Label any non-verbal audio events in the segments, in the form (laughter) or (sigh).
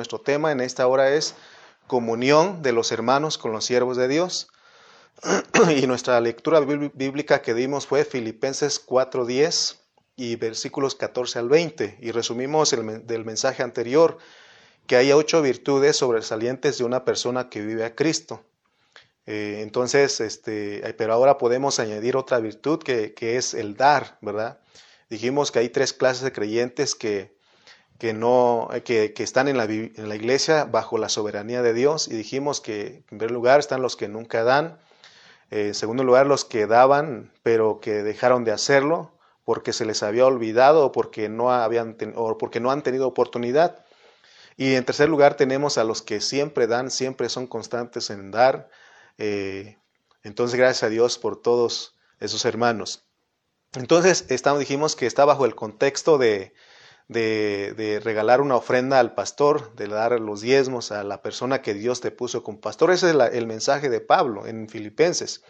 nuestro tema en esta hora es comunión de los hermanos con los siervos de Dios. (clears throat) y nuestra lectura bíblica que dimos fue Filipenses 4.10 y versículos 14 al 20. Y resumimos el, del mensaje anterior que hay ocho virtudes sobresalientes de una persona que vive a Cristo. Eh, entonces, este, pero ahora podemos añadir otra virtud que, que, es el dar, ¿verdad? Dijimos que hay tres clases de creyentes que, que, no, que, que están en la, en la, iglesia bajo la soberanía de Dios y dijimos que en primer lugar están los que nunca dan, eh, en segundo lugar los que daban pero que dejaron de hacerlo porque se les había olvidado o porque no, habían o porque no han tenido oportunidad. Y en tercer lugar tenemos a los que siempre dan, siempre son constantes en dar. Eh, entonces gracias a Dios por todos esos hermanos. Entonces dijimos que está bajo el contexto de, de, regalar una ofrenda al pastor, de dar los diezmos a la persona que Dios te puso como pastor. Ese es el mensaje de Pablo en Filipenses.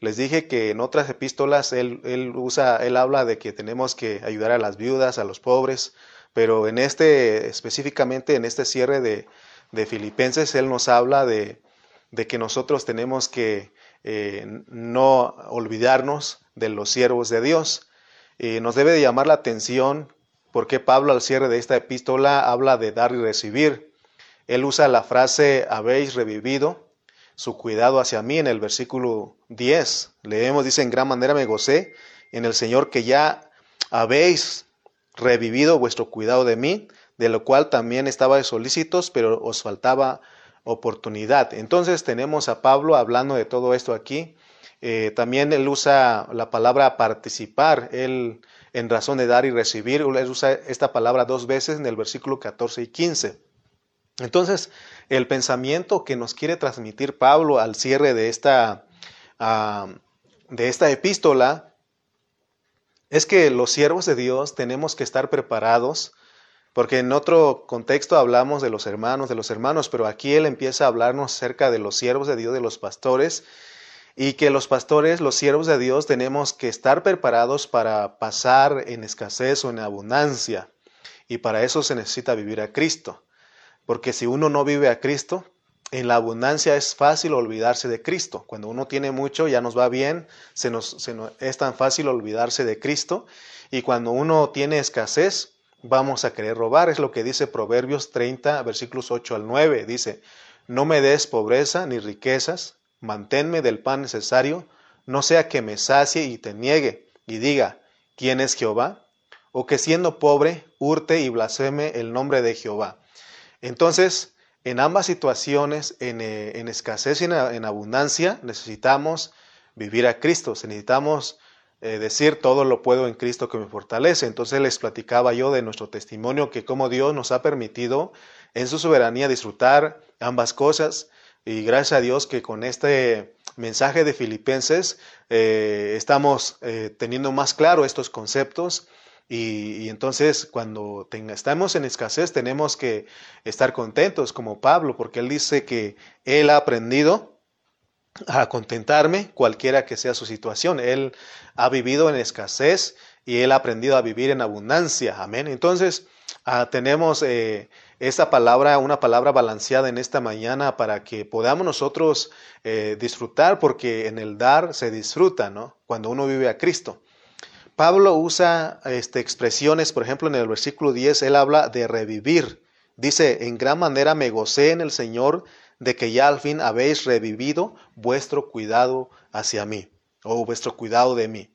Les dije que en otras epístolas él, él, usa, él habla de que tenemos que ayudar a las viudas, a los pobres, pero en este, específicamente en este cierre de, de Filipenses, él nos habla de, de que nosotros tenemos que eh, no olvidarnos de los siervos de Dios. y nos debe de llamar la atención porque Pablo al cierre de esta epístola habla de dar y recibir. Él usa la frase habéis revivido su cuidado hacia mí en el versículo 10. Leemos, dice, en gran manera me gocé en el Señor que ya habéis revivido vuestro cuidado de mí, de lo cual también estaba solícitos, pero os faltaba oportunidad. Entonces tenemos a Pablo hablando de todo esto aquí. Eh, también él usa la palabra participar. Él en razón de dar y recibir. Él usa esta palabra dos veces en el versículo 14 y 15. Entonces, el pensamiento que nos quiere transmitir Pablo al cierre de esta, uh, de esta epístola es que los siervos de Dios tenemos que estar preparados, porque en otro contexto hablamos de los hermanos, de los hermanos, pero aquí él empieza a hablarnos acerca de los siervos de Dios, de los pastores, y que los pastores, los siervos de Dios, tenemos que estar preparados para pasar en escasez o en abundancia. Y para eso se necesita vivir a Cristo. Porque si uno no vive a Cristo, en la abundancia es fácil olvidarse de Cristo. Cuando uno tiene mucho, ya nos va bien, se nos, es tan fácil olvidarse de Cristo. Y cuando uno tiene escasez, vamos a querer robar. Es lo que dice Proverbios 30, versículos 8 al 9. Dice, no me des pobreza ni riquezas, manténme del pan necesario, no sea que me sacie y te niegue, y diga, ¿quién es Jehová? O que siendo pobre, hurte y blasfeme el nombre de Jehová. Entonces, en ambas situaciones, en, eh, escasez y en, abundancia, necesitamos vivir a Cristo, necesitamos eh, decir todo lo puedo en Cristo que me fortalece. Entonces les platicaba yo de nuestro testimonio que como Dios nos ha permitido en su soberanía disfrutar ambas cosas y gracias a Dios que con este mensaje de Filipenses eh, estamos eh, teniendo más claro estos conceptos. Y, entonces cuando estamos en escasez tenemos que estar contentos como Pablo, porque él dice que él ha aprendido a contentarme cualquiera que sea su situación. Él ha vivido en escasez y él ha aprendido a vivir en abundancia. Amén. Entonces ah, tenemos eh, esta palabra, una palabra balanceada en esta mañana para que podamos nosotros eh, disfrutar, porque en el dar se disfruta, ¿no? Cuando uno vive a Cristo. Pablo usa este, expresiones, por ejemplo, en el versículo 10, él habla de revivir. Dice, en gran manera me gocé en el Señor de que ya al fin habéis revivido vuestro cuidado hacia mí, o vuestro cuidado de mí.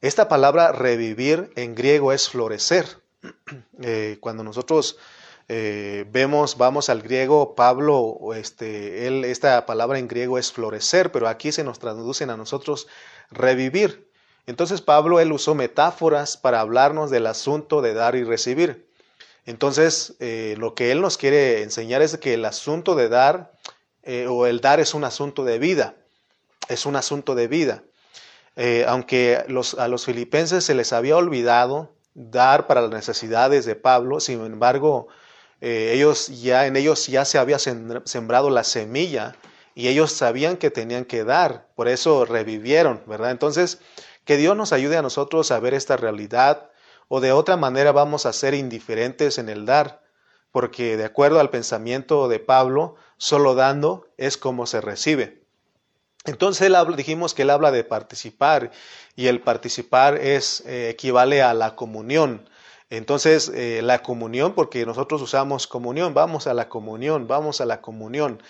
Esta palabra revivir en griego es florecer. (clears throat) Eh, cuando nosotros eh, vemos, vamos al griego, Pablo, este, esta palabra en griego es florecer, pero aquí se nos traducen a nosotros revivir. Entonces Pablo, él usó metáforas para hablarnos del asunto de dar y recibir. Entonces, eh, lo que él nos quiere enseñar es que el asunto de dar o el dar es un asunto de vida, es un asunto de vida. aunque a los filipenses se les había olvidado dar para las necesidades de Pablo, sin embargo, eh, ellos ya, en ellos ya se había sembrado la semilla y ellos sabían que tenían que dar, por eso revivieron, ¿verdad? Entonces, que Dios nos ayude a nosotros a ver esta realidad o de otra manera vamos a ser indiferentes en el dar, porque de acuerdo al pensamiento de Pablo, solo dando es como se recibe. Entonces él dijimos que él habla de participar y el participar es eh, equivale a la comunión. Entonces eh, la comunión, porque nosotros usamos comunión, vamos a la comunión, vamos a la comunión.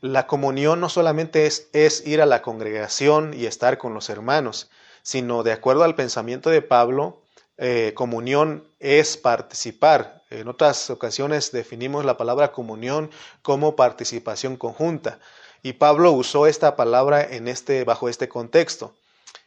La comunión no solamente es, es ir a la congregación y estar con los hermanos, sino de acuerdo al pensamiento de Pablo, eh, comunión es participar. En otras ocasiones definimos la palabra comunión como participación conjunta. Y Pablo usó esta palabra en este, bajo este contexto.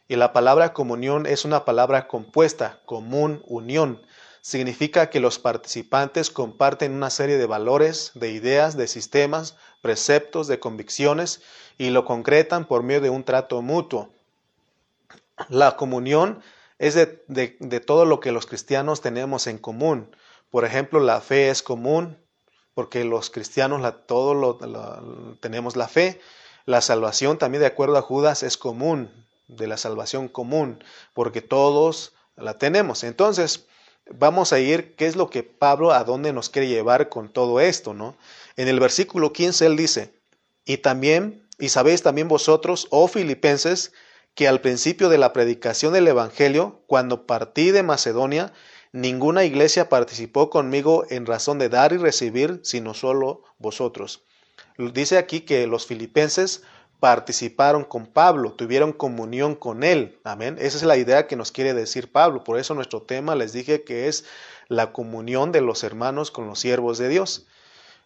Y la palabra comunión es una palabra compuesta, común, unión. Significa que los participantes comparten una serie de valores, de ideas, de sistemas, preceptos, de convicciones y lo concretan por medio de un trato mutuo. La comunión es de, todo lo que los cristianos tenemos en común. Por ejemplo, la fe es común, porque los cristianos la, todo lo, tenemos la fe. La salvación también de acuerdo a Judas es común, de la salvación común, porque todos la tenemos. Entonces, vamos a ir qué es lo que Pablo a dónde nos quiere llevar con todo esto, ¿no? En el versículo 15 él dice, "Y también y sabéis también vosotros, oh filipenses, que al principio de la predicación del Evangelio, cuando partí de Macedonia, ninguna iglesia participó conmigo en razón de dar y recibir, sino solo vosotros. Dice aquí que los filipenses participaron con Pablo, tuvieron comunión con él. Amén. Esa es la idea que nos quiere decir Pablo. Por eso nuestro tema les dije que es la comunión de los hermanos con los siervos de Dios.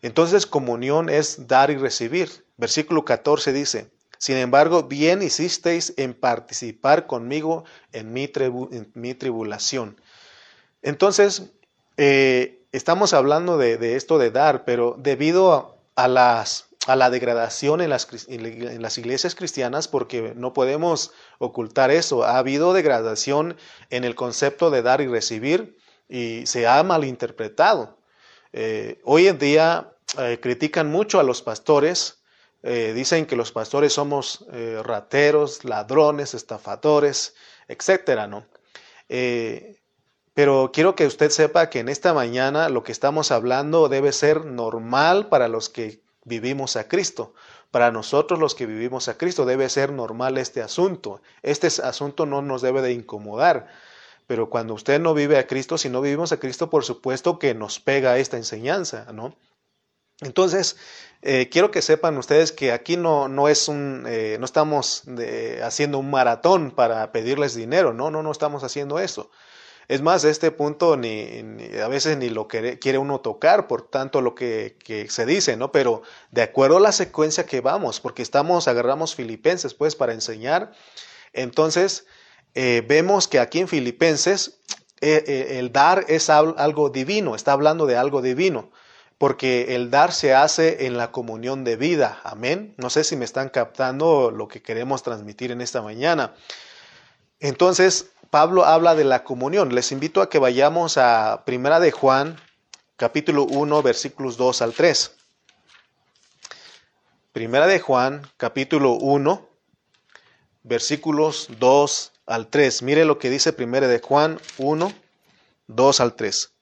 Entonces comunión es dar y recibir. Versículo 14 dice, sin embargo, bien hicisteis en participar conmigo en mi, tribulación. Entonces, eh, estamos hablando de, esto de dar, pero debido a, las, a la degradación en las, iglesias cristianas, porque no podemos ocultar eso, ha habido degradación en el concepto de dar y recibir y se ha malinterpretado. Eh, hoy en día eh, critican mucho a los pastores dicen que los pastores somos rateros, ladrones, estafadores, etcétera, ¿no? Pero quiero que usted sepa que en esta mañana lo que estamos hablando debe ser normal para los que vivimos a Cristo. Para nosotros los que vivimos a Cristo debe ser normal este asunto. Este asunto no nos debe de incomodar. Pero cuando usted no vive a Cristo, si no vivimos a Cristo, por supuesto que nos pega esta enseñanza, ¿no? Entonces, eh, quiero que sepan ustedes que aquí no, no es un, eh, no estamos haciendo un maratón para pedirles dinero, no, no, no estamos haciendo eso. Es más, este punto ni, a veces ni lo quiere, quiere uno tocar por tanto lo que, que, se dice, ¿no? Pero de acuerdo a la secuencia que vamos, porque estamos, agarramos Filipenses pues para enseñar, entonces eh, vemos que aquí en Filipenses el dar es algo divino, está hablando de algo divino porque el dar se hace en la comunión de vida. Amén. No sé si me están captando lo que queremos transmitir en esta mañana. Entonces, Pablo habla de la comunión. Les invito a que vayamos a Primera de Juan, capítulo 1, versículos 2 al 3. Primera de Juan, capítulo 1, versículos 2 al 3. Mire lo que dice Primera de Juan 1, 2 al 3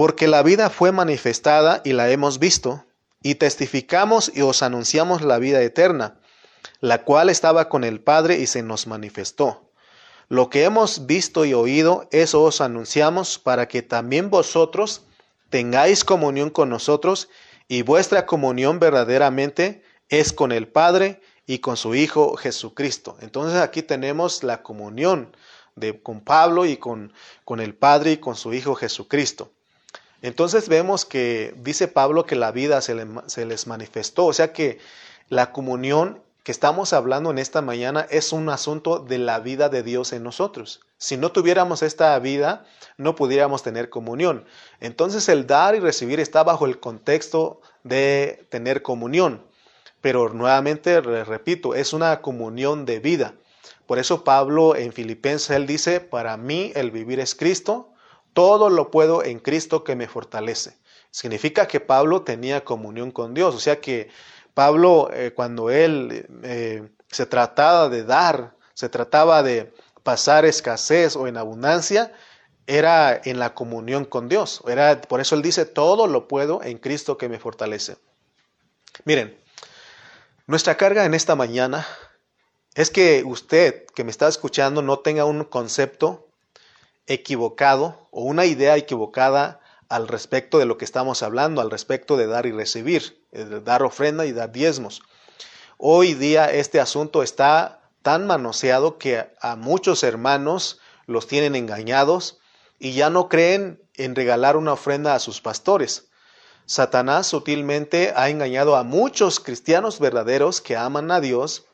porque la vida fue manifestada y la hemos visto, y testificamos y os anunciamos la vida eterna, la cual estaba con el Padre y se nos manifestó. Lo que hemos visto y oído, eso os anunciamos para que también vosotros tengáis comunión con nosotros, y vuestra comunión verdaderamente es con el Padre y con su Hijo Jesucristo. Entonces aquí tenemos la comunión con Pablo y con, con el Padre y con su Hijo Jesucristo. Entonces vemos que dice Pablo que la vida se, les manifestó, o sea que la comunión que estamos hablando en esta mañana es un asunto de la vida de Dios en nosotros. Si no tuviéramos esta vida, no pudiéramos tener comunión. Entonces el dar y recibir está bajo el contexto de tener comunión. Pero nuevamente, repito, es una comunión de vida. Por eso Pablo en Filipenses, él dice, para mí el vivir es Cristo todo lo puedo en Cristo que me fortalece. Significa que Pablo tenía comunión con Dios. O sea que Pablo, eh, cuando él eh, se trataba de dar, se trataba de pasar escasez o en abundancia, era en la comunión con Dios. Era, por eso él dice, todo lo puedo en Cristo que me fortalece. Miren, nuestra carga en esta mañana es que usted que me está escuchando no tenga un concepto equivocado o una idea equivocada al respecto de lo que estamos hablando, al respecto de dar y recibir, eh, de dar ofrenda y dar diezmos. Hoy día este asunto está tan manoseado que a muchos hermanos los tienen engañados y ya no creen en regalar una ofrenda a sus pastores. Satanás sutilmente ha engañado a muchos cristianos verdaderos que aman a Dios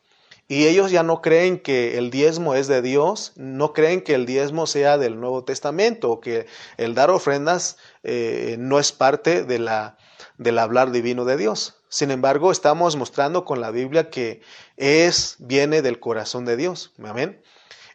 y ellos ya no creen que el diezmo es de Dios, no creen que el diezmo sea del Nuevo Testamento o que el dar ofrendas eh, no es parte de la, del hablar divino de Dios. Sin embargo, estamos mostrando con la Biblia que es, viene del corazón de Dios. Amén.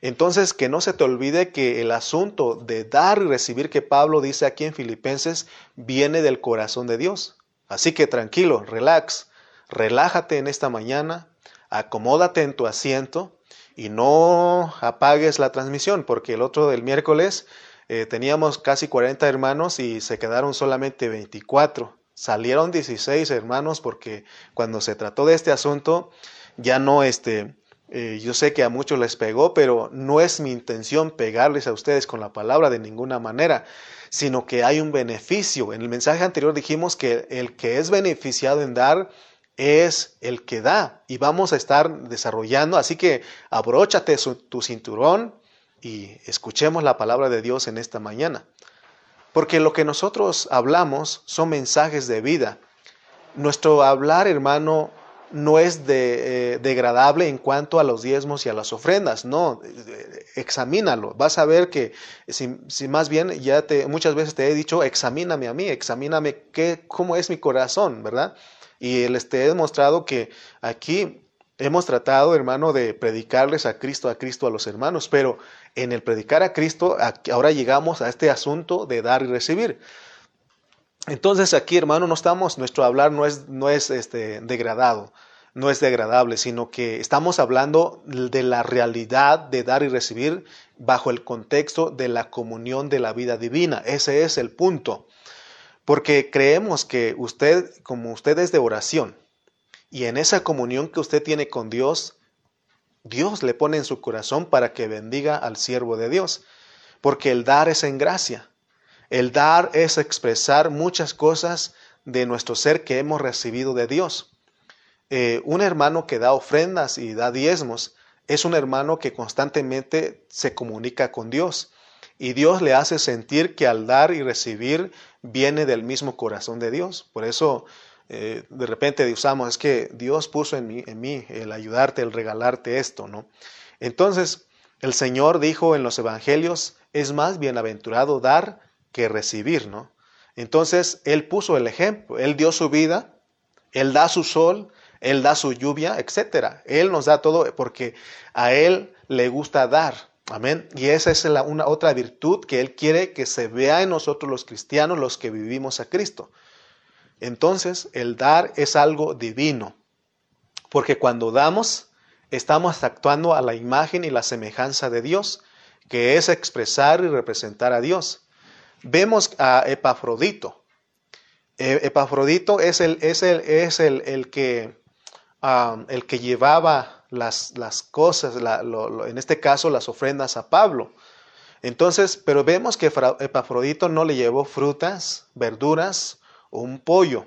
Entonces, que no se te olvide que el asunto de dar y recibir que Pablo dice aquí en Filipenses viene del corazón de Dios. Así que tranquilo, relax, relájate en esta mañana, acomódate en tu asiento y no apagues la transmisión, porque el otro del miércoles eh, teníamos casi 40 hermanos y se quedaron solamente 24. Salieron 16 hermanos porque cuando se trató de este asunto ya no, este, eh, yo sé que a muchos les pegó, pero no es mi intención pegarles a ustedes con la palabra de ninguna manera, sino que hay un beneficio. En el mensaje anterior dijimos que el que es beneficiado en dar, es el que da y vamos a estar desarrollando. Así que abróchate tu cinturón y escuchemos la palabra de Dios en esta mañana. Porque lo que nosotros hablamos son mensajes de vida. Nuestro hablar, hermano, no es de, eh, degradable en cuanto a los diezmos y a las ofrendas. No, examínalo. Vas a ver que si, si, más bien ya te, muchas veces te he dicho, examíname a mí, examíname qué, cómo es mi corazón, ¿verdad? Y les te he demostrado que aquí hemos tratado, hermano, de predicarles a Cristo, a Cristo a los hermanos, pero en el predicar a Cristo, ahora llegamos a este asunto de dar y recibir. Entonces aquí, hermano, no estamos, nuestro hablar no es, no es este, degradado, no es degradable, sino que estamos hablando de la realidad de dar y recibir bajo el contexto de la comunión de la vida divina. Ese es el punto. Porque creemos que usted, como usted es de oración, y en esa comunión que usted tiene con Dios, Dios le pone en su corazón para que bendiga al siervo de Dios. Porque el dar es en gracia. El dar es expresar muchas cosas de nuestro ser que hemos recibido de Dios. Eh, un hermano que da ofrendas y da diezmos es un hermano que constantemente se comunica con Dios. Y Dios le hace sentir que al dar y recibir viene del mismo corazón de Dios. Por eso eh, de repente usamos, es que Dios puso en mí, en mí el ayudarte, el regalarte esto, ¿no? Entonces, el Señor dijo en los evangelios, es más bienaventurado dar que recibir, ¿no? Entonces, Él puso el ejemplo, Él dio su vida, Él da su sol, Él da su lluvia, etc. Él nos da todo porque a Él le gusta dar. Amén. Y esa es la, una otra virtud que Él quiere que se vea en nosotros los cristianos, los que vivimos a Cristo. Entonces, el dar es algo divino, porque cuando damos, estamos actuando a la imagen y la semejanza de Dios, que es expresar y representar a Dios. Vemos a Epafrodito. E, Epafrodito es el, es el, es el, el que, ah, el que llevaba las, las cosas, en este caso las ofrendas a Pablo. Entonces, pero vemos que Epafrodito no le llevó frutas, verduras o un pollo.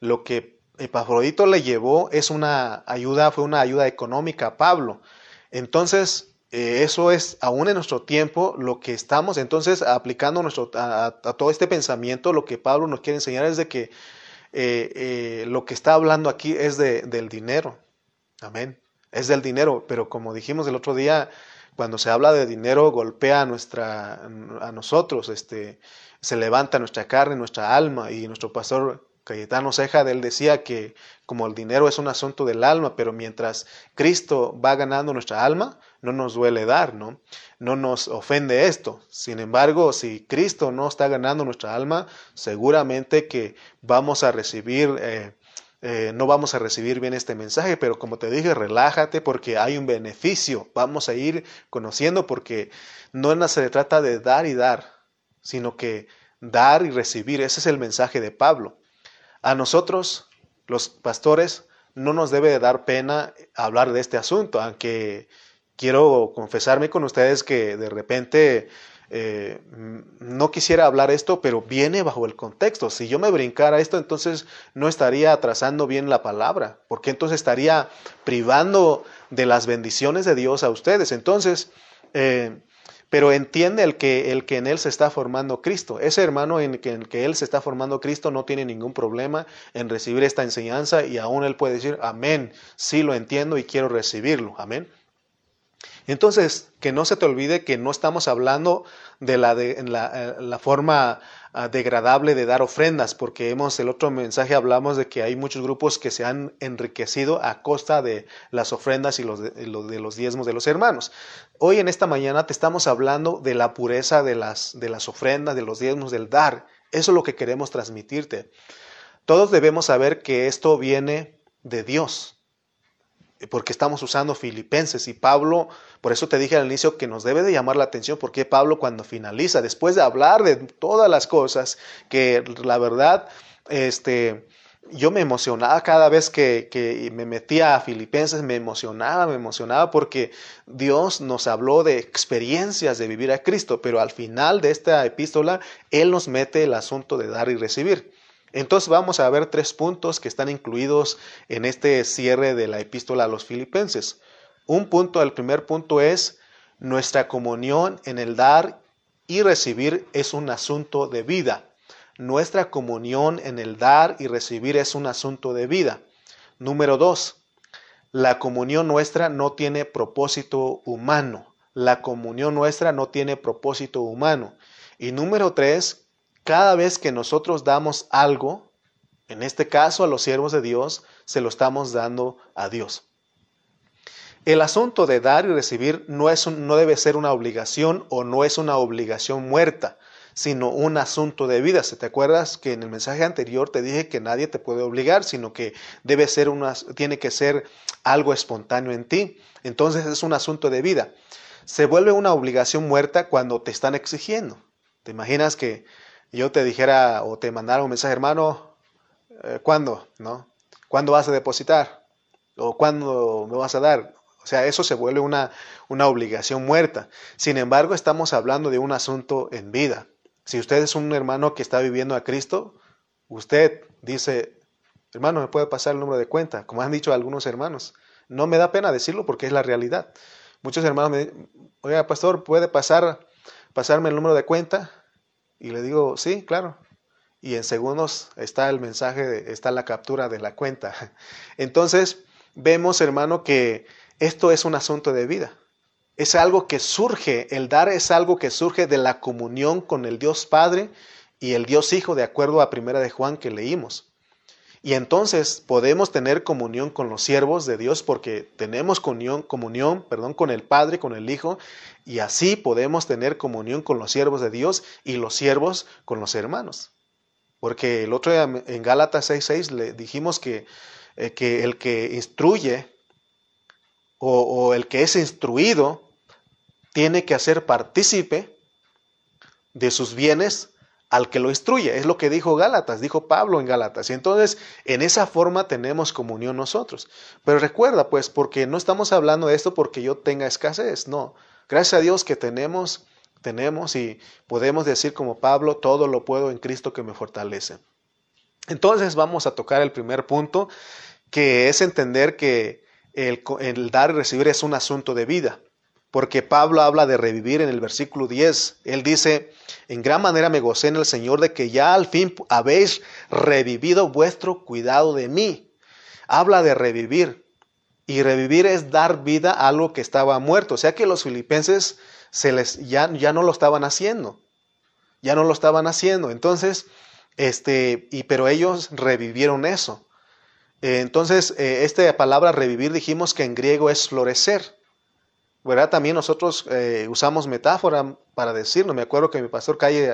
Lo que Epafrodito le llevó es una ayuda, fue una ayuda económica a Pablo. Entonces, eh, eso es aún en nuestro tiempo lo que estamos entonces aplicando nuestro, a, todo este pensamiento. Lo que Pablo nos quiere enseñar es de que eh, eh, lo que está hablando aquí es de, del dinero. Amén es del dinero, pero como dijimos el otro día, cuando se habla de dinero golpea a, nuestra, a nosotros, este, se levanta nuestra carne, nuestra alma, y nuestro pastor Cayetano Ceja, él decía que como el dinero es un asunto del alma, pero mientras Cristo va ganando nuestra alma, no nos duele dar, ¿no? No nos ofende esto. Sin embargo, si Cristo no está ganando nuestra alma, seguramente que vamos a recibir eh, eh, no vamos a recibir bien este mensaje, pero como te dije, relájate porque hay un beneficio. Vamos a ir conociendo porque no se trata de dar y dar, sino que dar y recibir. Ese es el mensaje de Pablo. A nosotros, los pastores, no nos debe de dar pena hablar de este asunto, aunque quiero confesarme con ustedes que de repente eh, no quisiera hablar esto, pero viene bajo el contexto. Si yo me brincara esto, entonces no estaría trazando bien la palabra, porque entonces estaría privando de las bendiciones de Dios a ustedes. Entonces, eh, pero entiende el que, el que en él se está formando Cristo. Ese hermano en que, que él se está formando Cristo no tiene ningún problema en recibir esta enseñanza y aún él puede decir, amén, sí lo entiendo y quiero recibirlo, amén. Entonces, que no se te olvide que no estamos hablando de la, de, la, eh, la forma uh, degradable de dar ofrendas, porque hemos, el otro mensaje hablamos de que hay muchos grupos que se han enriquecido a costa de las ofrendas y los de, de los diezmos de los hermanos. Hoy en esta mañana te estamos hablando de la pureza de las, de las ofrendas, de los diezmos, del dar. Eso es lo que queremos transmitirte. Todos debemos saber que esto viene de Dios, porque estamos usando Filipenses y Pablo, por eso te dije al inicio que nos debe de llamar la atención porque Pablo cuando finaliza, después de hablar de todas las cosas, que la verdad, este, yo me emocionaba cada vez que, que, me metía a Filipenses, me emocionaba, me emocionaba porque Dios nos habló de experiencias de vivir a Cristo, pero al final de esta epístola, Él nos mete el asunto de dar y recibir. Entonces vamos a ver tres puntos que están incluidos en este cierre de la epístola a los filipenses. Un punto, el primer punto es nuestra comunión en el dar y recibir es un asunto de vida. Nuestra comunión en el dar y recibir es un asunto de vida. Número dos, la comunión nuestra no tiene propósito humano. La comunión nuestra no tiene propósito humano. Y número tres, cada vez que nosotros damos algo, en este caso a los siervos de Dios, se lo estamos dando a Dios. El asunto de dar y recibir no, es no debe ser una obligación o no es una obligación muerta, sino un asunto de vida. ¿Se te acuerdas que en el mensaje anterior te dije que nadie te puede obligar, sino que debe ser una, tiene que ser algo espontáneo en ti? Entonces es un asunto de vida. Se vuelve una obligación muerta cuando te están exigiendo. ¿Te imaginas que yo te dijera o te mandara un mensaje, hermano, eh, ¿cuándo? ¿No? ¿Cuándo vas a depositar? ¿O cuándo me vas a dar? O sea, eso se vuelve una, una obligación muerta. Sin embargo, estamos hablando de un asunto en vida. Si usted es un hermano que está viviendo a Cristo, usted dice, hermano, ¿me puede pasar el número de cuenta? Como han dicho algunos hermanos. No me da pena decirlo porque es la realidad. Muchos hermanos me dicen, oiga, pastor, ¿puede pasar, pasarme el número de cuenta? Y le digo, sí, claro. Y en segundos está el mensaje, está la captura de la cuenta. (laughs) Entonces, vemos, hermano, que esto es un asunto de vida. Es algo que surge, el dar es algo que surge de la comunión con el Dios Padre y el Dios Hijo, de acuerdo a Primera de Juan que leímos. Y entonces podemos tener comunión con los siervos de Dios porque tenemos comunión, comunión perdón, con el Padre, con el Hijo, y así podemos tener comunión con los siervos de Dios y los siervos con los hermanos. Porque el otro día en Gálatas 6.6 le dijimos que, eh, que el que instruye o, o el que es instruido tiene que hacer partícipe de sus bienes al que lo instruye. Es lo que dijo Gálatas, dijo Pablo en Gálatas. Y entonces, en esa forma tenemos comunión nosotros. Pero recuerda, pues, porque no estamos hablando de esto porque yo tenga escasez, no. Gracias a Dios que tenemos, tenemos y podemos decir como Pablo, todo lo puedo en Cristo que me fortalece. Entonces vamos a tocar el primer punto, que es entender que el, el dar y recibir es un asunto de vida porque Pablo habla de revivir en el versículo 10. Él dice, en gran manera me gocé en el Señor de que ya al fin habéis revivido vuestro cuidado de mí. Habla de revivir. Y revivir es dar vida a algo que estaba muerto. O sea que los filipenses se les, ya, ya no lo estaban haciendo. Ya no lo estaban haciendo. Entonces, este, y, pero ellos revivieron eso. entonces, eh, esta palabra revivir dijimos que en griego es florecer. ¿Verdad? También nosotros eh, usamos metáfora para decirlo. Me acuerdo que mi pastor Calle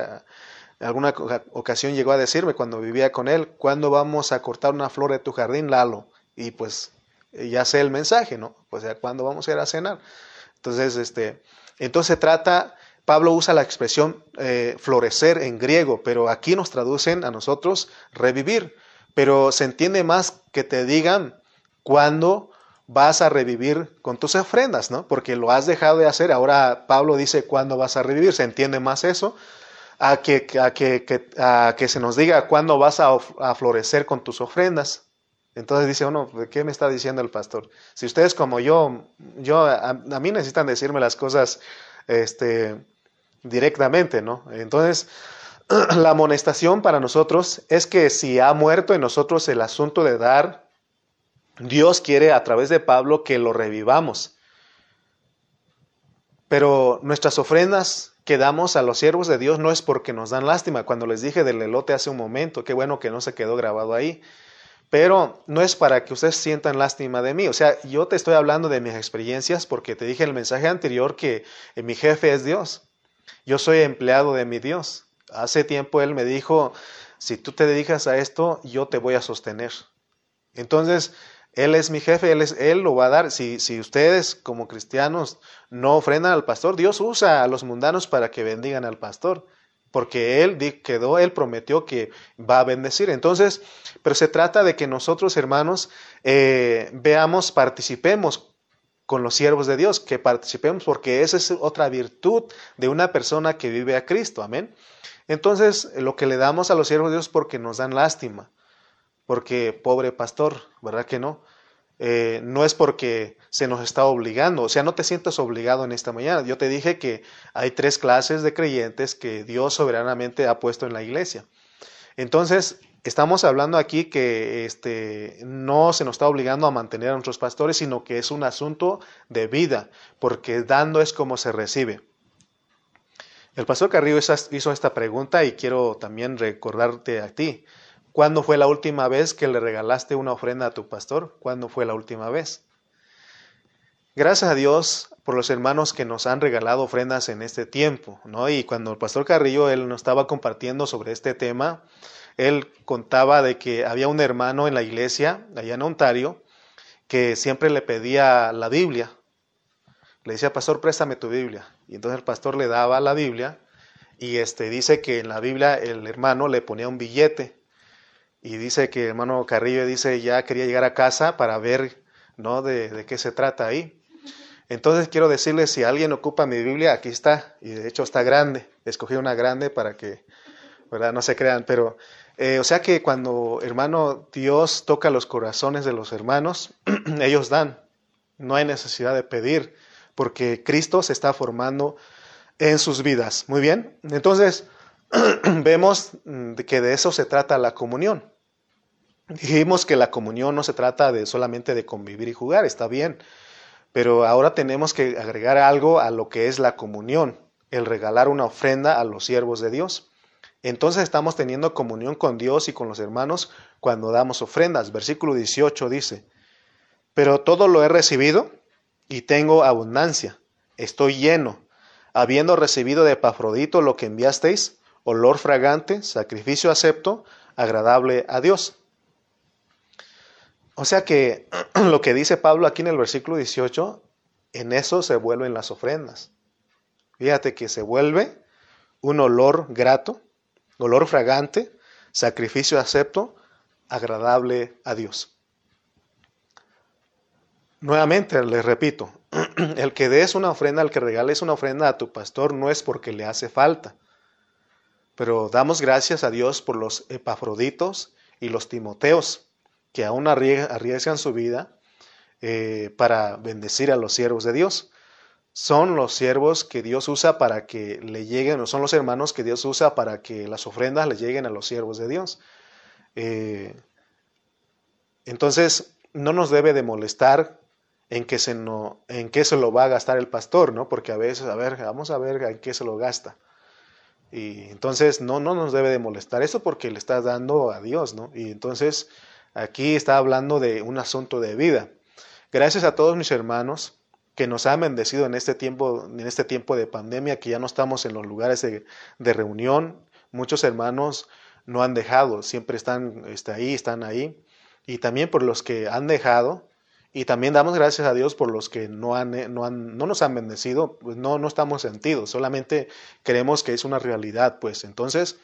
en alguna ocasión llegó a decirme cuando vivía con él, ¿cuándo vamos a cortar una flor de tu jardín, Lalo? Y pues eh, ya sé el mensaje, ¿no? Pues ¿cuándo vamos a ir a cenar? Entonces, este, entonces trata Pablo usa la expresión eh, florecer en griego, pero aquí nos traducen a nosotros revivir. Pero se entiende más que te digan cuándo vas a revivir con tus ofrendas, ¿no? Porque lo has dejado de hacer. Ahora Pablo dice cuándo vas a revivir. Se entiende más eso a que, a que, a que se nos diga cuándo vas a, florecer con tus ofrendas. Entonces dice uno, ¿qué me está diciendo el pastor? Si ustedes como yo, yo a, a mí necesitan decirme las cosas este, directamente, ¿no? Entonces, (clears throat) la amonestación para nosotros es que si ha muerto en nosotros el asunto de dar, Dios quiere a través de Pablo que lo revivamos. Pero nuestras ofrendas que damos a los siervos de Dios no es porque nos dan lástima. Cuando les dije del elote hace un momento, qué bueno que no se quedó grabado ahí. Pero no es para que ustedes sientan lástima de mí. O sea, yo te estoy hablando de mis experiencias porque te dije en el mensaje anterior que mi jefe es Dios. Yo soy empleado de mi Dios. Hace tiempo Él me dijo, si tú te dedicas a esto, yo te voy a sostener. Entonces, Él es mi jefe, Él, es, él lo va a dar. Si, si ustedes como cristianos no ofrendan al pastor, Dios usa a los mundanos para que bendigan al pastor porque Él quedó, Él prometió que va a bendecir. Entonces, pero se trata de que nosotros, hermanos, eh, veamos, participemos con los siervos de Dios, que participemos, porque esa es otra virtud de una persona que vive a Cristo. Amén. Entonces, lo que le damos a los siervos de Dios porque nos dan lástima, porque pobre pastor, ¿verdad que no? Eh, no es porque se nos está obligando, o sea, no te sientas obligado en esta mañana. Yo te dije que hay tres clases de creyentes que Dios soberanamente ha puesto en la iglesia. Entonces, estamos hablando aquí que este, no se nos está obligando a mantener a nuestros pastores, sino que es un asunto de vida, porque dando es como se recibe. El pastor Carrillo hizo esta pregunta y quiero también recordarte a ti. ¿Cuándo fue la última vez que le regalaste una ofrenda a tu pastor? ¿Cuándo fue la última vez? Gracias a Dios por los hermanos que nos han regalado ofrendas en este tiempo, ¿no? Y cuando el pastor Carrillo él nos estaba compartiendo sobre este tema, él contaba de que había un hermano en la iglesia allá en Ontario que siempre le pedía la Biblia. Le decía, "Pastor, préstame tu Biblia." Y entonces el pastor le daba la Biblia y este dice que en la Biblia el hermano le ponía un billete y dice que hermano Carrillo dice ya quería llegar a casa para ver ¿no? de, qué se trata ahí. Entonces quiero decirles, si alguien ocupa mi Biblia, aquí está, y de hecho está grande, escogí una grande para que ¿verdad? no se crean, pero eh, o sea que cuando hermano Dios toca los corazones de los hermanos, (clears throat) ellos dan, no hay necesidad de pedir, porque Cristo se está formando en sus vidas. Muy bien, entonces (clears throat) vemos que de eso se trata la comunión. Dijimos que la comunión no se trata de solamente de convivir y jugar, está bien, pero ahora tenemos que agregar algo a lo que es la comunión, el regalar una ofrenda a los siervos de Dios. Entonces estamos teniendo comunión con Dios y con los hermanos cuando damos ofrendas. Versículo 18 dice, pero todo lo he recibido y tengo abundancia, estoy lleno, habiendo recibido de Epafrodito lo que enviasteis, olor fragante, sacrificio acepto, agradable a Dios. O sea que (clears throat) lo que dice Pablo aquí en el versículo 18, en eso se vuelven las ofrendas. Fíjate que se vuelve un olor grato, olor fragante, sacrificio acepto, agradable a Dios. Nuevamente les repito, (clears throat) el que des una ofrenda, el que regales una ofrenda a tu pastor no es porque le hace falta, pero damos gracias a Dios por los epafroditos y los timoteos que aún arriesgan su vida eh, para bendecir a los siervos de Dios. Son los siervos que Dios usa para que le lleguen, o son los hermanos que Dios usa para que las ofrendas le lleguen a los siervos de Dios. Eh, entonces, no nos debe de molestar en qué se, no, en qué se lo va a gastar el pastor, ¿no? Porque a veces, a ver, vamos a ver en qué se lo gasta. Y entonces no, no nos debe de molestar eso porque le estás dando a Dios, ¿no? Y entonces Aquí está hablando de un asunto de vida. Gracias a todos mis hermanos que nos han bendecido en este tiempo, en este tiempo de pandemia, que ya no estamos en los lugares de, reunión. Muchos hermanos no han dejado, siempre están está ahí, están ahí. Y también por los que han dejado Y también damos gracias a Dios por los que no, han, no, han, no nos han bendecido, pues no, no estamos sentidos, solamente creemos que es una realidad, pues entonces,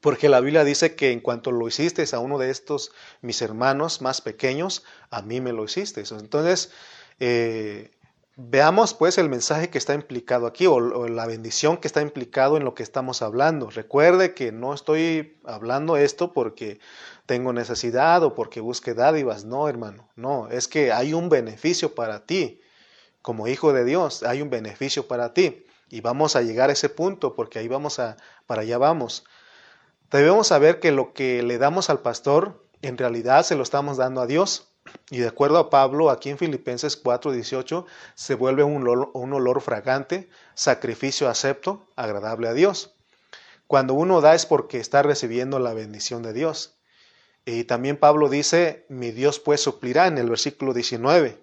porque la Biblia dice que en cuanto lo hiciste a uno de estos mis hermanos más pequeños, a mí me lo hiciste. Entonces, eh, Veamos pues el mensaje que está implicado aquí o, la bendición que está implicado en lo que estamos hablando. Recuerde que no estoy hablando esto porque tengo necesidad o porque busque dádivas, no hermano, no, es que hay un beneficio para ti. Como hijo de Dios, hay un beneficio para ti. Y vamos a llegar a ese punto porque ahí vamos a, para allá vamos. Debemos saber que lo que le damos al pastor, en realidad se lo estamos dando a Dios. Y de acuerdo a Pablo, aquí en Filipenses 4:18, se vuelve un olor, un olor fragante, sacrificio acepto, agradable a Dios. Cuando uno da es porque está recibiendo la bendición de Dios. Y también Pablo dice, mi Dios pues suplirá en el versículo 19.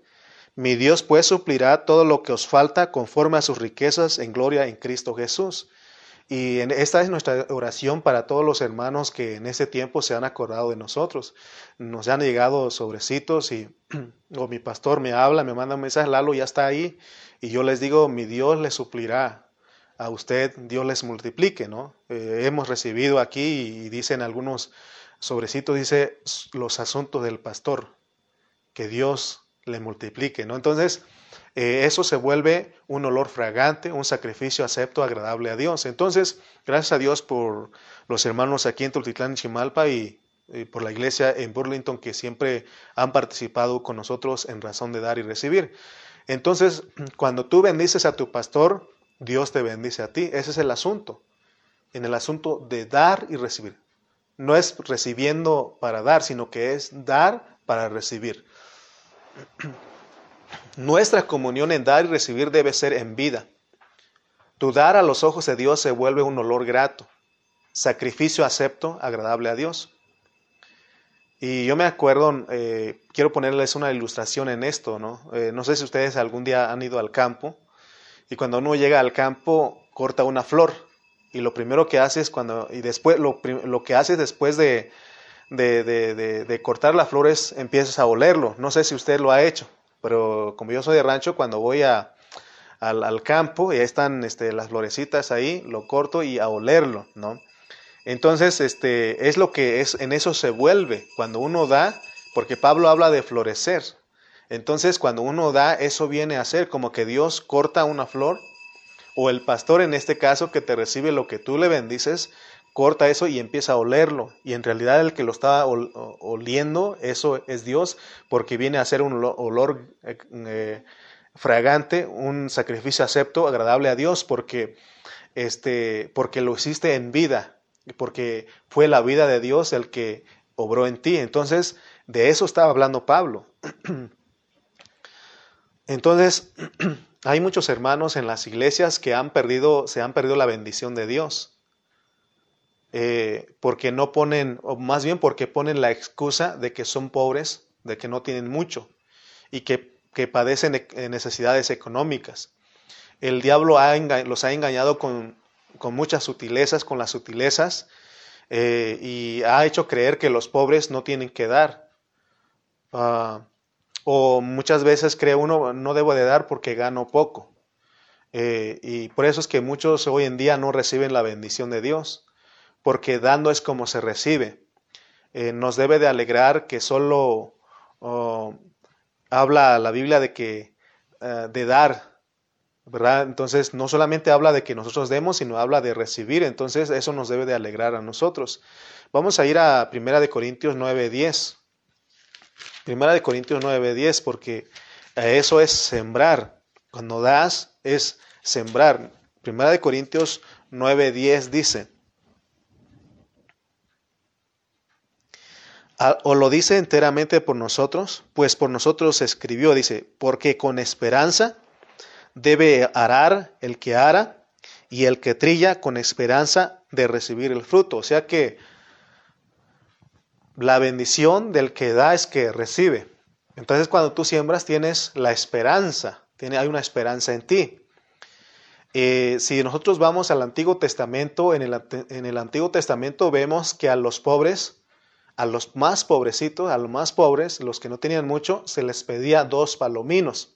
Mi Dios pues suplirá todo lo que os falta conforme a sus riquezas en gloria en Cristo Jesús. Y esta es nuestra oración para todos los hermanos que en ese tiempo se han acordado de nosotros. Nos han llegado sobrecitos y (clears throat) o mi pastor me habla, me manda un mensaje, Lalo ya está ahí, y yo les digo, mi Dios les suplirá a usted, Dios les multiplique, ¿no? Eh, hemos recibido aquí y dicen algunos sobrecitos, dice los asuntos del pastor, que Dios le multiplique, ¿no? Entonces, eh, eso se vuelve un olor fragante, un sacrificio acepto, agradable a Dios. Entonces, gracias a Dios por los hermanos aquí en Tultitlán Chimalpa y, por la iglesia en Burlington que siempre han participado con nosotros en razón de dar y recibir. Entonces, cuando tú bendices a tu pastor, Dios te bendice a ti. Ese es el asunto. En el asunto de dar y recibir. No es recibiendo para dar, sino que es dar para recibir. (clears throat) Nuestra comunión en dar y recibir debe ser en vida. Tu dar a los ojos de Dios se vuelve un olor grato, sacrificio acepto, agradable a Dios. Y yo me acuerdo, eh, quiero ponerles una ilustración en esto, ¿no? Eh, no sé si ustedes algún día han ido al campo y cuando uno llega al campo corta una flor y lo primero que haces cuando, y después, lo, lo que haces después de, de, de, de, cortar la flor es empiezas a olerlo. No sé si usted lo ha hecho pero como yo soy de rancho, cuando voy a, al, campo y ahí están este, las florecitas ahí, lo corto y a olerlo, ¿no? Entonces, este, es lo que es, en eso se vuelve, cuando uno da, porque Pablo habla de florecer. Entonces, cuando uno da, eso viene a ser como que Dios corta una flor, o el pastor en este caso que te recibe lo que tú le bendices, corta eso y empieza a olerlo. Y en realidad el que lo está oliendo, eso es Dios, porque viene a ser un olor eh, eh, fragante, un sacrificio acepto, agradable a Dios, porque, este, porque lo hiciste en vida, porque fue la vida de Dios el que obró en ti. Entonces, de eso estaba hablando Pablo. (clears throat) Entonces, (clears throat) hay muchos hermanos en las iglesias que han perdido, se han perdido la bendición de Dios eh, porque no ponen, o más bien porque ponen la excusa de que son pobres, de que no tienen mucho y que, que padecen necesidades económicas. El diablo los ha engañado con, con, muchas sutilezas, con las sutilezas, eh, y ha hecho creer que los pobres no tienen que dar. Ah, o muchas veces cree uno, no debo de dar porque gano poco. Eh, y por eso es que muchos hoy en día no reciben la bendición de Dios porque dando es como se recibe. Eh, nos debe de alegrar que solo oh, habla la Biblia de que eh, de dar, ¿verdad? Entonces no solamente habla de que nosotros demos, sino habla de recibir. Entonces eso nos debe de alegrar a nosotros. Vamos a ir a Primera de Corintios 9:10. Primera de Corintios 9:10 porque eso es sembrar. Cuando das es sembrar. Primera de Corintios 9:10 dice, ¿O lo dice enteramente por nosotros? Pues por nosotros escribió, dice, porque con esperanza debe arar el que ara y el que trilla con esperanza de recibir el fruto. O sea que la bendición del que da es que recibe. Entonces cuando tú siembras tienes la esperanza, tiene, hay una esperanza en ti. Eh, si nosotros vamos al Antiguo Testamento, en el, en el Antiguo Testamento vemos que a los pobres a los más pobrecitos, a los más pobres, los que no tenían mucho, se les pedía dos palominos.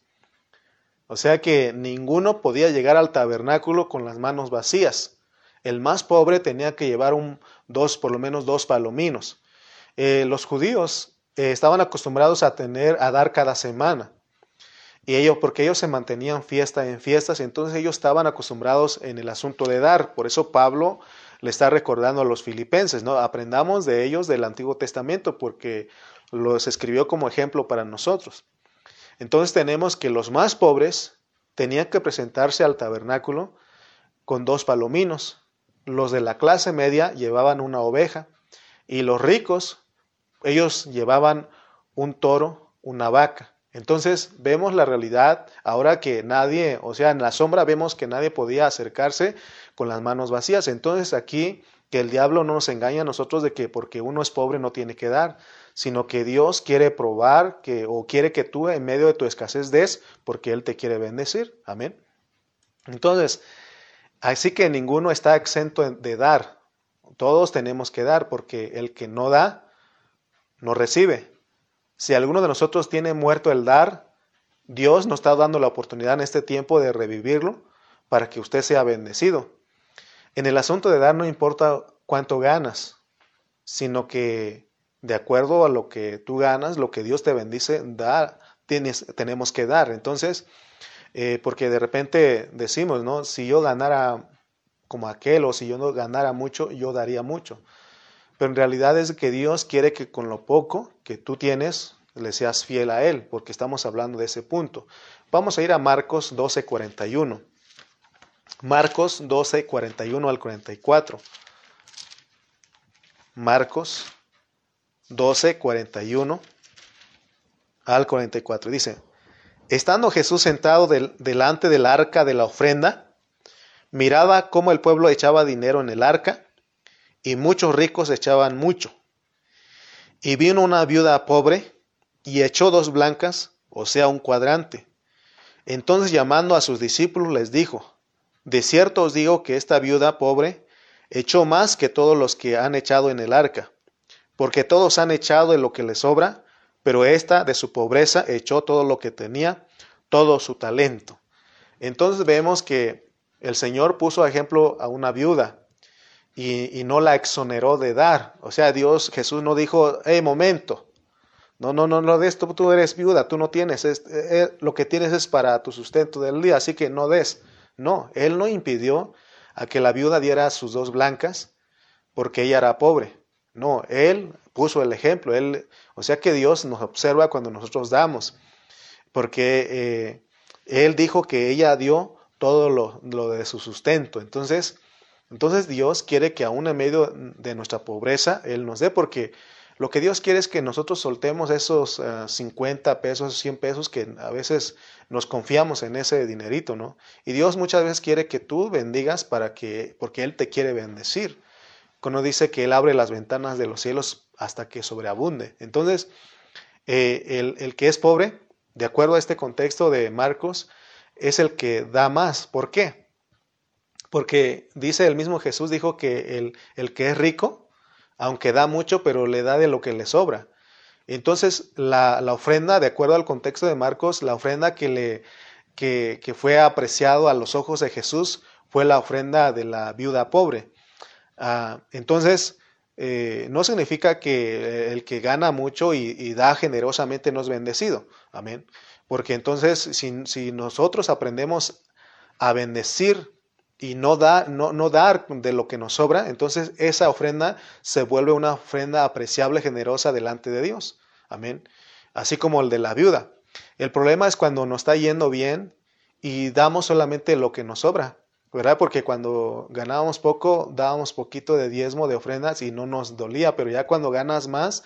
O sea que ninguno podía llegar al tabernáculo con las manos vacías. El más pobre tenía que llevar un, dos, por lo menos dos palominos. Eh, los judíos eh, estaban acostumbrados a tener, a dar cada semana. Y ellos, porque ellos se mantenían fiesta en fiestas, entonces ellos estaban acostumbrados en el asunto de dar. Por eso Pablo le está recordando a los filipenses, ¿no? Aprendamos de ellos del Antiguo Testamento, porque los escribió como ejemplo para nosotros. Entonces tenemos que los más pobres tenían que presentarse al tabernáculo con dos palominos. Los de la clase media llevaban una oveja y los ricos, ellos llevaban un toro, una vaca. Entonces vemos la realidad ahora que nadie, o sea, en la sombra vemos que nadie podía acercarse con las manos vacías. Entonces aquí que el diablo no nos engaña a nosotros de que porque uno es pobre no tiene que dar, sino que Dios quiere probar que o quiere que tú en medio de tu escasez des porque él te quiere bendecir. Amén. Entonces, así que ninguno está exento de dar. Todos tenemos que dar porque el que no da no recibe. Si alguno de nosotros tiene muerto el dar, Dios nos está dando la oportunidad en este tiempo de revivirlo para que usted sea bendecido. En el asunto de dar no importa cuánto ganas, sino que de acuerdo a lo que tú ganas, lo que Dios te bendice, da, tienes, tenemos que dar. Entonces, eh, porque de repente decimos, ¿no? Si yo ganara como aquel o si yo no ganara mucho, yo daría mucho. Pero en realidad es que Dios quiere que con lo poco que tú tienes le seas fiel a Él, porque estamos hablando de ese punto. Vamos a ir a Marcos 12, 41. Marcos 12, 41 al 44. Marcos 12, 41 al 44. Dice, estando Jesús sentado delante del arca de la ofrenda, miraba cómo el pueblo echaba dinero en el arca y muchos ricos echaban mucho. Y vino una viuda pobre y echó dos blancas, o sea, un cuadrante. Entonces llamando a sus discípulos les dijo, de cierto os digo que esta viuda pobre echó más que todos los que han echado en el arca, porque todos han echado en lo que les sobra, pero ésta de su pobreza echó todo lo que tenía, todo su talento. Entonces vemos que el Señor puso ejemplo a una viuda, y, no la exoneró de dar. O sea, Dios, Jesús no dijo, hey, momento, no, no, no, no des, tú, tú eres viuda, tú no tienes, es, eh, eh, lo que tienes es para tu sustento del día, así que no des. No, Él no impidió a que la viuda diera sus dos blancas porque ella era pobre. No, Él puso el ejemplo, Él, o sea que Dios nos observa cuando nosotros damos, porque eh, Él dijo que ella dio todo lo, lo de su sustento. Entonces, entonces Dios quiere que aún en medio de nuestra pobreza, Él nos dé, porque lo que Dios quiere es que nosotros soltemos esos 50 eh, pesos, 100 pesos que a veces nos confiamos en ese dinerito, ¿no? Y Dios muchas veces quiere que tú bendigas para que, porque Él te quiere bendecir. Cuando dice que Él abre las ventanas de los cielos hasta que sobreabunde. Entonces, eh, el que es pobre, de acuerdo a este contexto de Marcos, es el que da más. ¿Por qué? Porque dice el mismo Jesús, dijo que el, el que es rico, aunque da mucho, pero le da de lo que le sobra. Entonces, la, la ofrenda, de acuerdo al contexto de Marcos, la ofrenda que, le, que, que, fue apreciado a los ojos de Jesús fue la ofrenda de la viuda pobre. Ah, entonces, eh, no significa que el que gana mucho y, y, da generosamente no es bendecido. Amén. Porque entonces, si, si nosotros aprendemos a bendecir y no, da, no, no, dar de lo que nos sobra, entonces esa ofrenda se vuelve una ofrenda apreciable, generosa delante de Dios. Amén. Así como el de la viuda. El problema es cuando nos está yendo bien y damos solamente lo que nos sobra, ¿verdad? Porque cuando ganábamos poco, dábamos poquito de diezmo, de ofrendas y no nos dolía, pero ya cuando ganas más,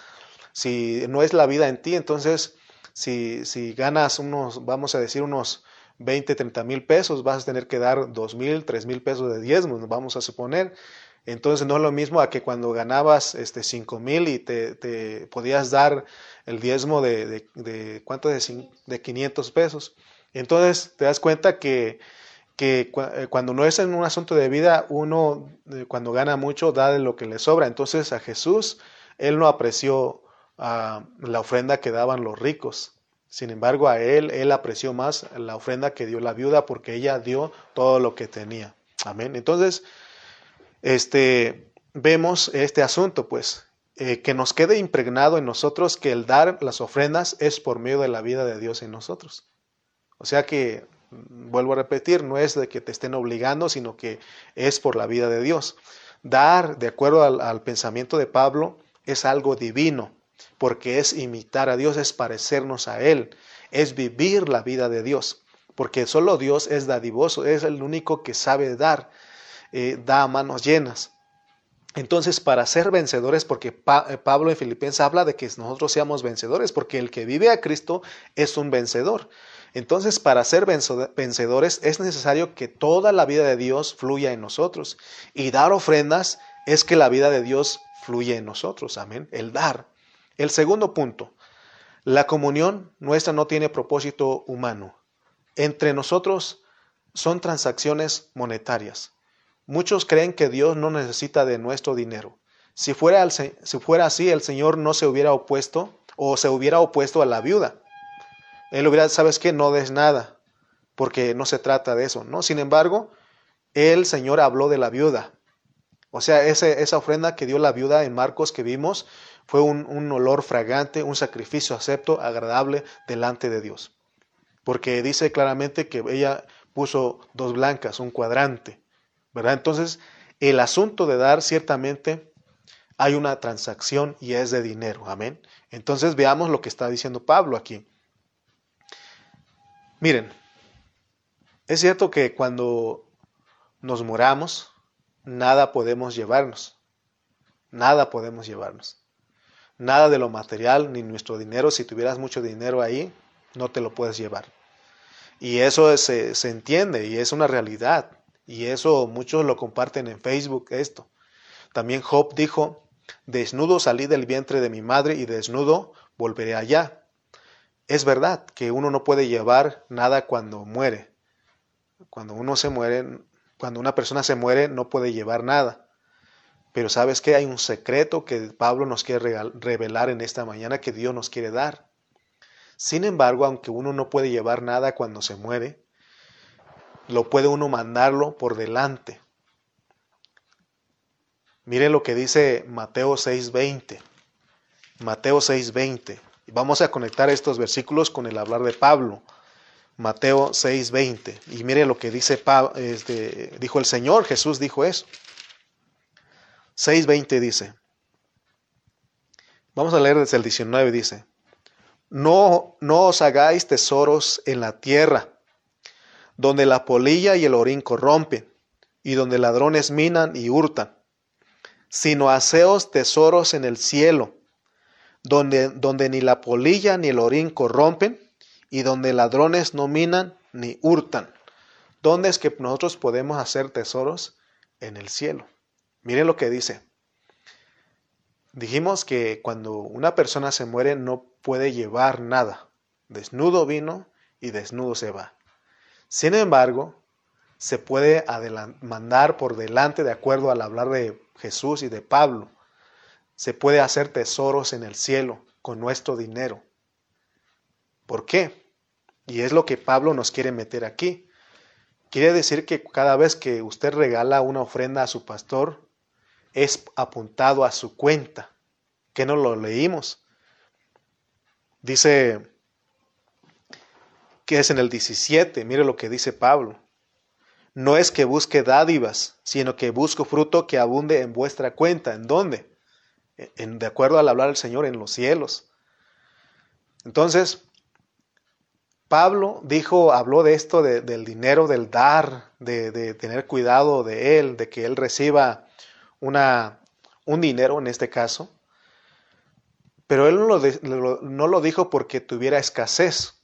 si no es la vida en ti, entonces si, si ganas unos, vamos a decir, unos 20, 30 mil pesos, vas a tener que dar 2 mil, 3 mil pesos de diezmos, vamos a suponer. Entonces no es lo mismo a que cuando ganabas este 5 mil y te, podías dar el diezmo de, de, de ¿cuánto? De, de 500 pesos. Entonces te das cuenta que, que eh, cuando no es en un asunto de vida, uno eh, cuando gana mucho da de lo que le sobra. Entonces a Jesús él no apreció ah, la ofrenda que daban los ricos. Sin embargo, a él, él apreció más la ofrenda que dio la viuda porque ella dio todo lo que tenía. Amén. Entonces, este, vemos este asunto, pues, eh, que nos quede impregnado en nosotros que el dar las ofrendas es por medio de la vida de Dios en nosotros. O sea que, vuelvo a repetir, no es de que te estén obligando, sino que es por la vida de Dios. Dar, de acuerdo al, al pensamiento de Pablo, es algo divino, porque es imitar a Dios, es parecernos a Él, es vivir la vida de Dios, porque solo Dios es dadivoso, es el único que sabe dar, eh, da a manos llenas. Entonces, para ser vencedores, porque eh, Pablo en Filipenses habla de que nosotros seamos vencedores, porque el que vive a Cristo es un vencedor. Entonces, para ser vencedores es necesario que toda la vida de Dios fluya en nosotros. Y dar ofrendas es que la vida de Dios fluye en nosotros. Amén. El dar. El segundo punto. La comunión nuestra no tiene propósito humano. Entre nosotros son transacciones monetarias. Muchos creen que Dios no necesita de nuestro dinero. Si fuera, si fuera así, el Señor no se hubiera opuesto o se hubiera opuesto a la viuda. Él hubiera, ¿sabes qué? No des nada, porque no se trata de eso, ¿no? Sin embargo, el Señor habló de la viuda. O sea, esa ofrenda que dio la viuda en Marcos que vimos fue un, un olor fragante, un sacrificio acepto, agradable delante de Dios. Porque dice claramente que ella puso dos blancas, un cuadrante. ¿verdad? Entonces, el asunto de dar ciertamente hay una transacción y es de dinero, amén. Entonces veamos lo que está diciendo Pablo aquí. Miren, es cierto que cuando nos moramos, nada podemos llevarnos, nada podemos llevarnos. Nada de lo material ni nuestro dinero, si tuvieras mucho dinero ahí, no te lo puedes llevar. Y eso se, se entiende y es una realidad. Y eso muchos lo comparten en Facebook, esto. También Job dijo, desnudo salí del vientre de mi madre y desnudo volveré allá. Es verdad que uno no puede llevar nada cuando muere. Cuando uno se muere, cuando una persona se muere, no puede llevar nada. Pero sabes que hay un secreto que Pablo nos quiere revelar en esta mañana que Dios nos quiere dar. Sin embargo, aunque uno no puede llevar nada cuando se muere, lo puede uno mandarlo por delante. Mire lo que dice Mateo 6:20. Mateo 6:20. Vamos a conectar estos versículos con el hablar de Pablo. Mateo 6:20. Y mire lo que dice este, dijo el Señor, Jesús dijo eso. 6:20 dice. Vamos a leer desde el 19 dice. No no os hagáis tesoros en la tierra donde la polilla y el orín corrompen, y donde ladrones minan y hurtan, sino haceos tesoros en el cielo, donde, donde ni la polilla ni el orín corrompen, y donde ladrones no minan ni hurtan. ¿Dónde es que nosotros podemos hacer tesoros? En el cielo. Miren lo que dice. Dijimos que cuando una persona se muere no puede llevar nada. Desnudo vino y desnudo se va. Sin embargo, se puede mandar por delante de acuerdo al hablar de Jesús y de Pablo. Se puede hacer tesoros en el cielo con nuestro dinero. ¿Por qué? Y es lo que Pablo nos quiere meter aquí. Quiere decir que cada vez que usted regala una ofrenda a su pastor, es apuntado a su cuenta, que no lo leímos. Dice que es en el 17. Mire lo que dice Pablo. No es que busque dádivas, sino que busco fruto que abunde en vuestra cuenta. ¿En dónde? En, de acuerdo al hablar del Señor en los cielos. Entonces, Pablo dijo, habló de esto, del dinero, del dar, de, tener cuidado de él, de que él reciba una, un dinero en este caso. Pero él no lo, no lo dijo porque tuviera escasez,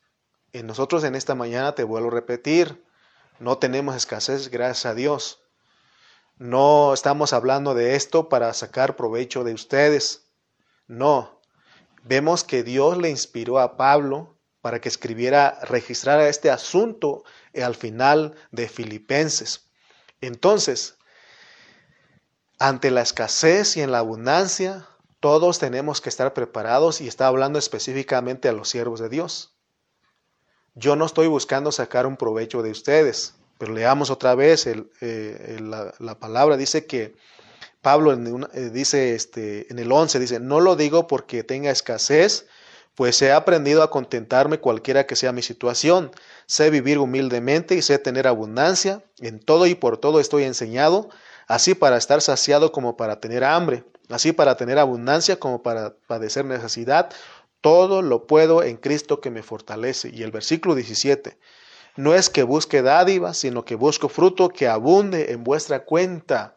nosotros en esta mañana, te vuelvo a repetir, no tenemos escasez, gracias a Dios. No estamos hablando de esto para sacar provecho de ustedes. No. Vemos que Dios le inspiró a Pablo para que escribiera, registrara este asunto al final de Filipenses. Entonces, ante la escasez y en la abundancia, todos tenemos que estar preparados y está hablando específicamente a los siervos de Dios. Yo no estoy buscando sacar un provecho de ustedes, pero leamos otra vez eh, la, palabra. Dice que Pablo eh, dice este, en el 11, dice, no lo digo porque tenga escasez, pues he aprendido a contentarme cualquiera que sea mi situación. Sé vivir humildemente y sé tener abundancia. En todo y por todo estoy enseñado, así para estar saciado como para tener hambre, así para tener abundancia como para padecer necesidad. Todo lo puedo en Cristo que me fortalece. Y el versículo 17, no es que busque dádivas, sino que busco fruto que abunde en vuestra cuenta.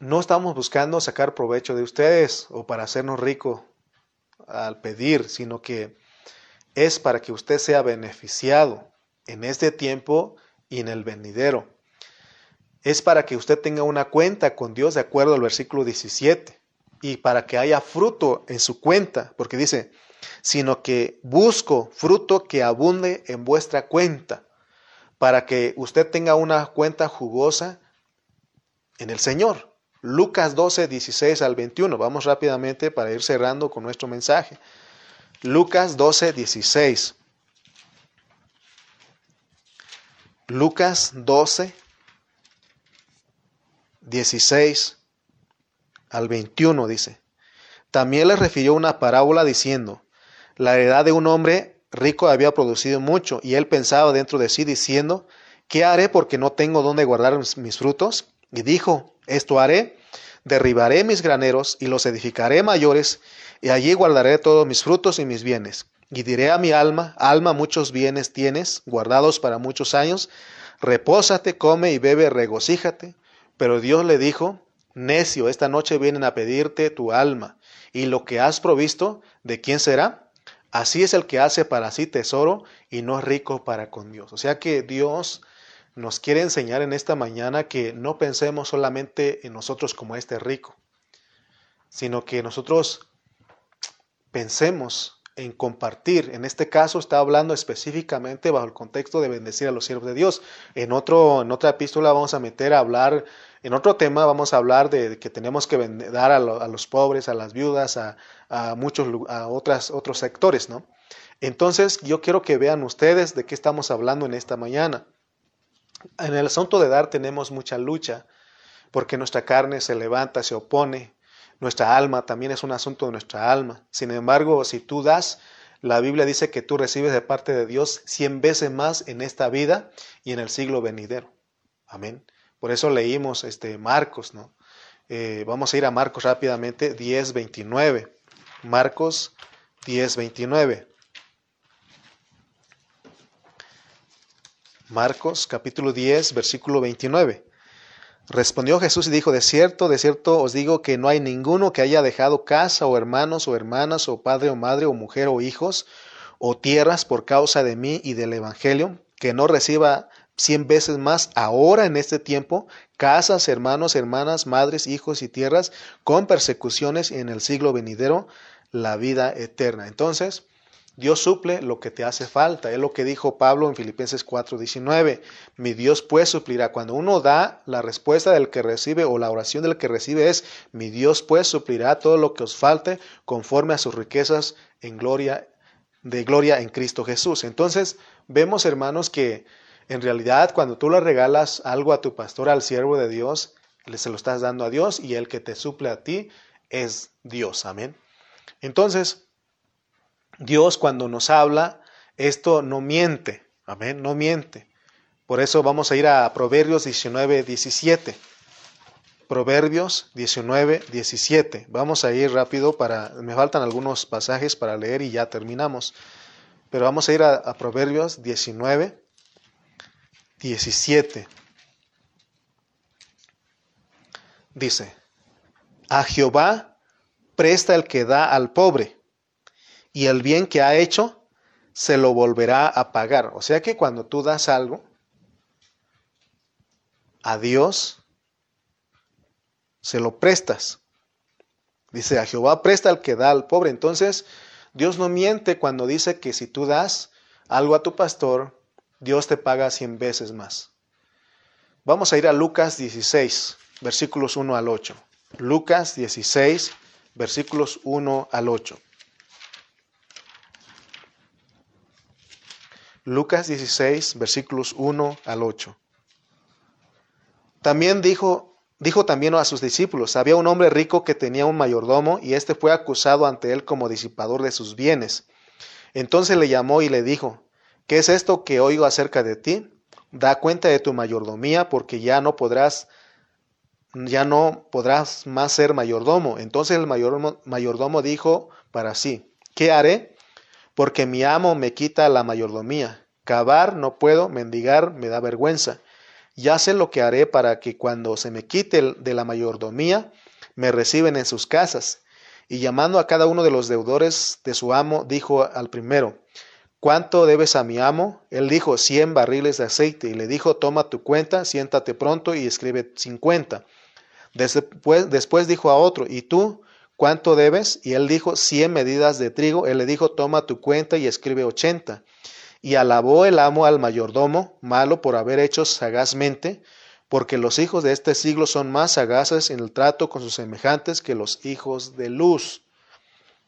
No estamos buscando sacar provecho de ustedes o para hacernos ricos al pedir, sino que es para que usted sea beneficiado en este tiempo y en el venidero. Es para que usted tenga una cuenta con Dios de acuerdo al versículo 17 y para que haya fruto en su cuenta, porque dice, sino que busco fruto que abunde en vuestra cuenta, para que usted tenga una cuenta jugosa en el Señor. Lucas 12, 16 al 21. Vamos rápidamente para ir cerrando con nuestro mensaje. Lucas 12, 16. Lucas 12, 16 al 21 dice. También le refirió una parábola diciendo, la heredad de un hombre rico había producido mucho, y él pensaba dentro de sí diciendo, ¿qué haré porque no tengo dónde guardar mis frutos? Y dijo, esto haré, derribaré mis graneros y los edificaré mayores, y allí guardaré todos mis frutos y mis bienes. Y diré a mi alma, alma, muchos bienes tienes, guardados para muchos años, repósate, come y bebe, regocíjate. Pero Dios le dijo, necio, esta noche vienen a pedirte tu alma, y lo que has provisto, ¿de quién será? Así es el que hace para sí tesoro y no es rico para con Dios. O sea que Dios nos quiere enseñar en esta mañana que no pensemos solamente en nosotros como este rico, sino que nosotros pensemos en compartir. En este caso está hablando específicamente bajo el contexto de bendecir a los siervos de Dios. En, otro, en otra epístola vamos a meter a hablar, en otro tema vamos a hablar de que tenemos que dar a, los pobres, a las viudas, a, muchos a otros sectores, ¿no? Entonces yo quiero que vean ustedes de qué estamos hablando en esta mañana. En el asunto de dar tenemos mucha lucha, porque nuestra carne se levanta, se opone, nuestra alma también es un asunto de nuestra alma. Sin embargo, si tú das, la Biblia dice que tú recibes de parte de Dios cien veces más en esta vida y en el siglo venidero. Amén. Por eso leímos este Marcos, ¿no? Eh, vamos a ir a Marcos rápidamente, 10, 29. Marcos 10, Marcos capítulo 10, versículo 29. Respondió Jesús y dijo, de cierto, de cierto os digo que no hay ninguno que haya dejado casa o hermanos o hermanas o padre o madre o mujer o hijos o tierras por causa de mí y del Evangelio, que no reciba cien veces más ahora en este tiempo, casas, hermanos, hermanas, madres, hijos y tierras, con persecuciones en el siglo venidero, la vida eterna. Entonces, Dios suple lo que te hace falta. Es lo que dijo Pablo en Filipenses 4:19. Mi Dios pues suplirá. Cuando uno da, la respuesta del que recibe o la oración del que recibe es, mi Dios pues suplirá todo lo que os falte conforme a sus riquezas en gloria, de gloria en Cristo Jesús. Entonces, vemos hermanos que en realidad cuando tú le regalas algo a tu pastor, al siervo de Dios, le se lo estás dando a Dios y el que te suple a ti es Dios. Amén. Entonces, Dios cuando nos habla, esto no miente, amén, no miente. Por eso vamos a ir a Proverbios 19, 17. Proverbios 19, 17. Vamos a ir rápido para, me faltan algunos pasajes para leer y ya terminamos. Pero vamos a ir a, Proverbios 19, 17. Dice, a Jehová presta el que da al pobre y el bien que ha hecho se lo volverá a pagar. O sea que cuando tú das algo a Dios, se lo prestas. Dice, a Jehová presta el que da al pobre. Entonces, Dios no miente cuando dice que si tú das algo a tu pastor, Dios te paga cien veces más. Vamos a ir a Lucas 16, versículos 1 al 8. Lucas 16, versículos 1 al 8. Lucas 16, versículos 1 al 8. También dijo, dijo también a sus discípulos, había un hombre rico que tenía un mayordomo y éste fue acusado ante él como disipador de sus bienes. Entonces le llamó y le dijo, ¿qué es esto que oigo acerca de ti? Da cuenta de tu mayordomía porque ya no podrás ya no podrás más ser mayordomo. Entonces el mayordomo, mayordomo dijo para sí, ¿qué haré? Porque mi amo me quita la mayordomía. Cavar no puedo, mendigar me da vergüenza. Ya sé lo que haré para que cuando se me quite de la mayordomía, me reciben en sus casas. Y llamando a cada uno de los deudores de su amo, dijo al primero, ¿Cuánto debes a mi amo? Él dijo, cien barriles de aceite. Y le dijo, toma tu cuenta, siéntate pronto y escribe cincuenta. Después, después dijo a otro, ¿y tú? ¿Cuánto debes? Y él dijo, cien medidas de trigo. Él le dijo, toma tu cuenta y escribe ochenta. Y alabó el amo al mayordomo, malo por haber hecho sagazmente, porque los hijos de este siglo son más sagaces en el trato con sus semejantes que los hijos de luz.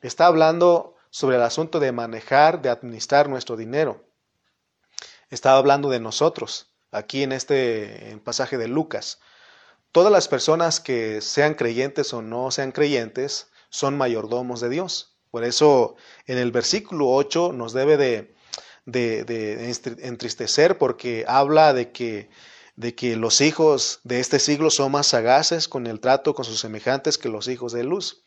Está hablando sobre el asunto de manejar, de administrar nuestro dinero. Estaba hablando de nosotros, aquí en este pasaje de Lucas. Todas las personas que sean creyentes o no sean creyentes son mayordomos de Dios. Por eso en el versículo 8 nos debe de, entristecer porque habla de que los hijos de este siglo son más sagaces con el trato con sus semejantes que los hijos de luz.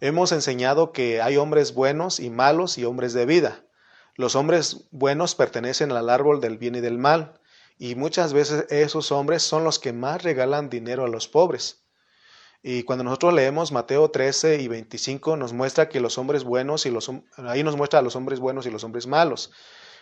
Hemos enseñado que hay hombres buenos y malos y hombres de vida. Los hombres buenos pertenecen al árbol del bien y del mal, y muchas veces esos hombres son los que más regalan dinero a los pobres. Y cuando nosotros leemos Mateo 13 y 25 nos muestra que los hombres buenos y los ahí nos muestra a los hombres buenos y los hombres malos.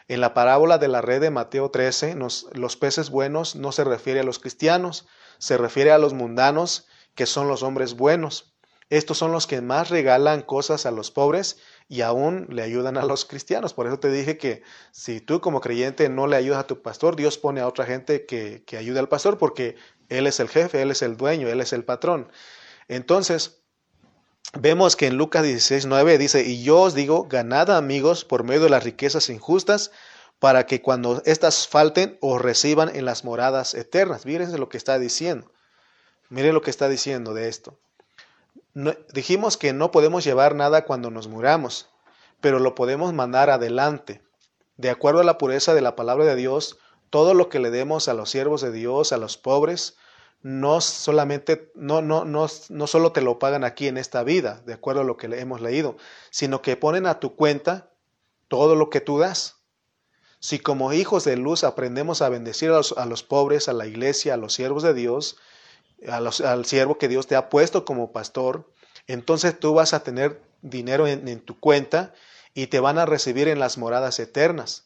En la parábola de la red de Mateo 13, los peces buenos no se refiere a los cristianos, se refiere a los mundanos, que son los hombres buenos. Estos son los que más regalan cosas a los pobres y aún le ayudan a los cristianos. Por eso te dije que si tú como creyente no le ayudas a tu pastor, Dios pone a otra gente que, que ayude al pastor porque Él es el jefe, Él es el dueño, Él es el patrón. Entonces, vemos que en Lucas 16, 9 dice, y yo os digo, ganad amigos por medio de las riquezas injustas, para que cuando éstas falten os reciban en las moradas eternas. Mírense lo que está diciendo. Miren lo que está diciendo de esto dijimos que no podemos llevar nada cuando nos muramos, pero lo podemos mandar adelante. De acuerdo a la pureza de la palabra de Dios, todo lo que le demos a los siervos de Dios, a los pobres, no solamente, no, no, no, no solo te lo pagan aquí en esta vida, de acuerdo a lo que hemos leído, sino que ponen a tu cuenta todo lo que tú das. Si como hijos de luz aprendemos a bendecir a los, a los pobres, a la iglesia, a los siervos de Dios, al siervo que Dios te ha puesto como pastor, entonces tú vas a tener dinero en, tu cuenta y te van a recibir en las moradas eternas.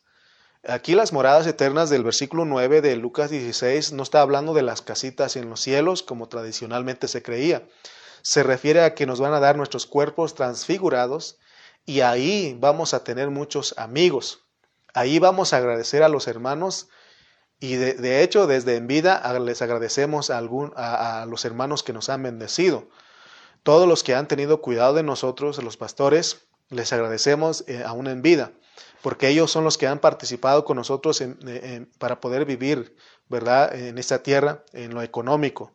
Aquí las moradas eternas del versículo 9 de Lucas 16 no está hablando de las casitas en los cielos como tradicionalmente se creía. Se refiere a que nos van a dar nuestros cuerpos transfigurados y ahí vamos a tener muchos amigos. Ahí vamos a agradecer a los hermanos y de, hecho, desde en vida les agradecemos a, algún, a, los hermanos que nos han bendecido. Todos los que han tenido cuidado de nosotros, los pastores, les agradecemos eh, aún en vida, porque ellos son los que han participado con nosotros para poder vivir, ¿verdad?, en esta tierra, en lo económico.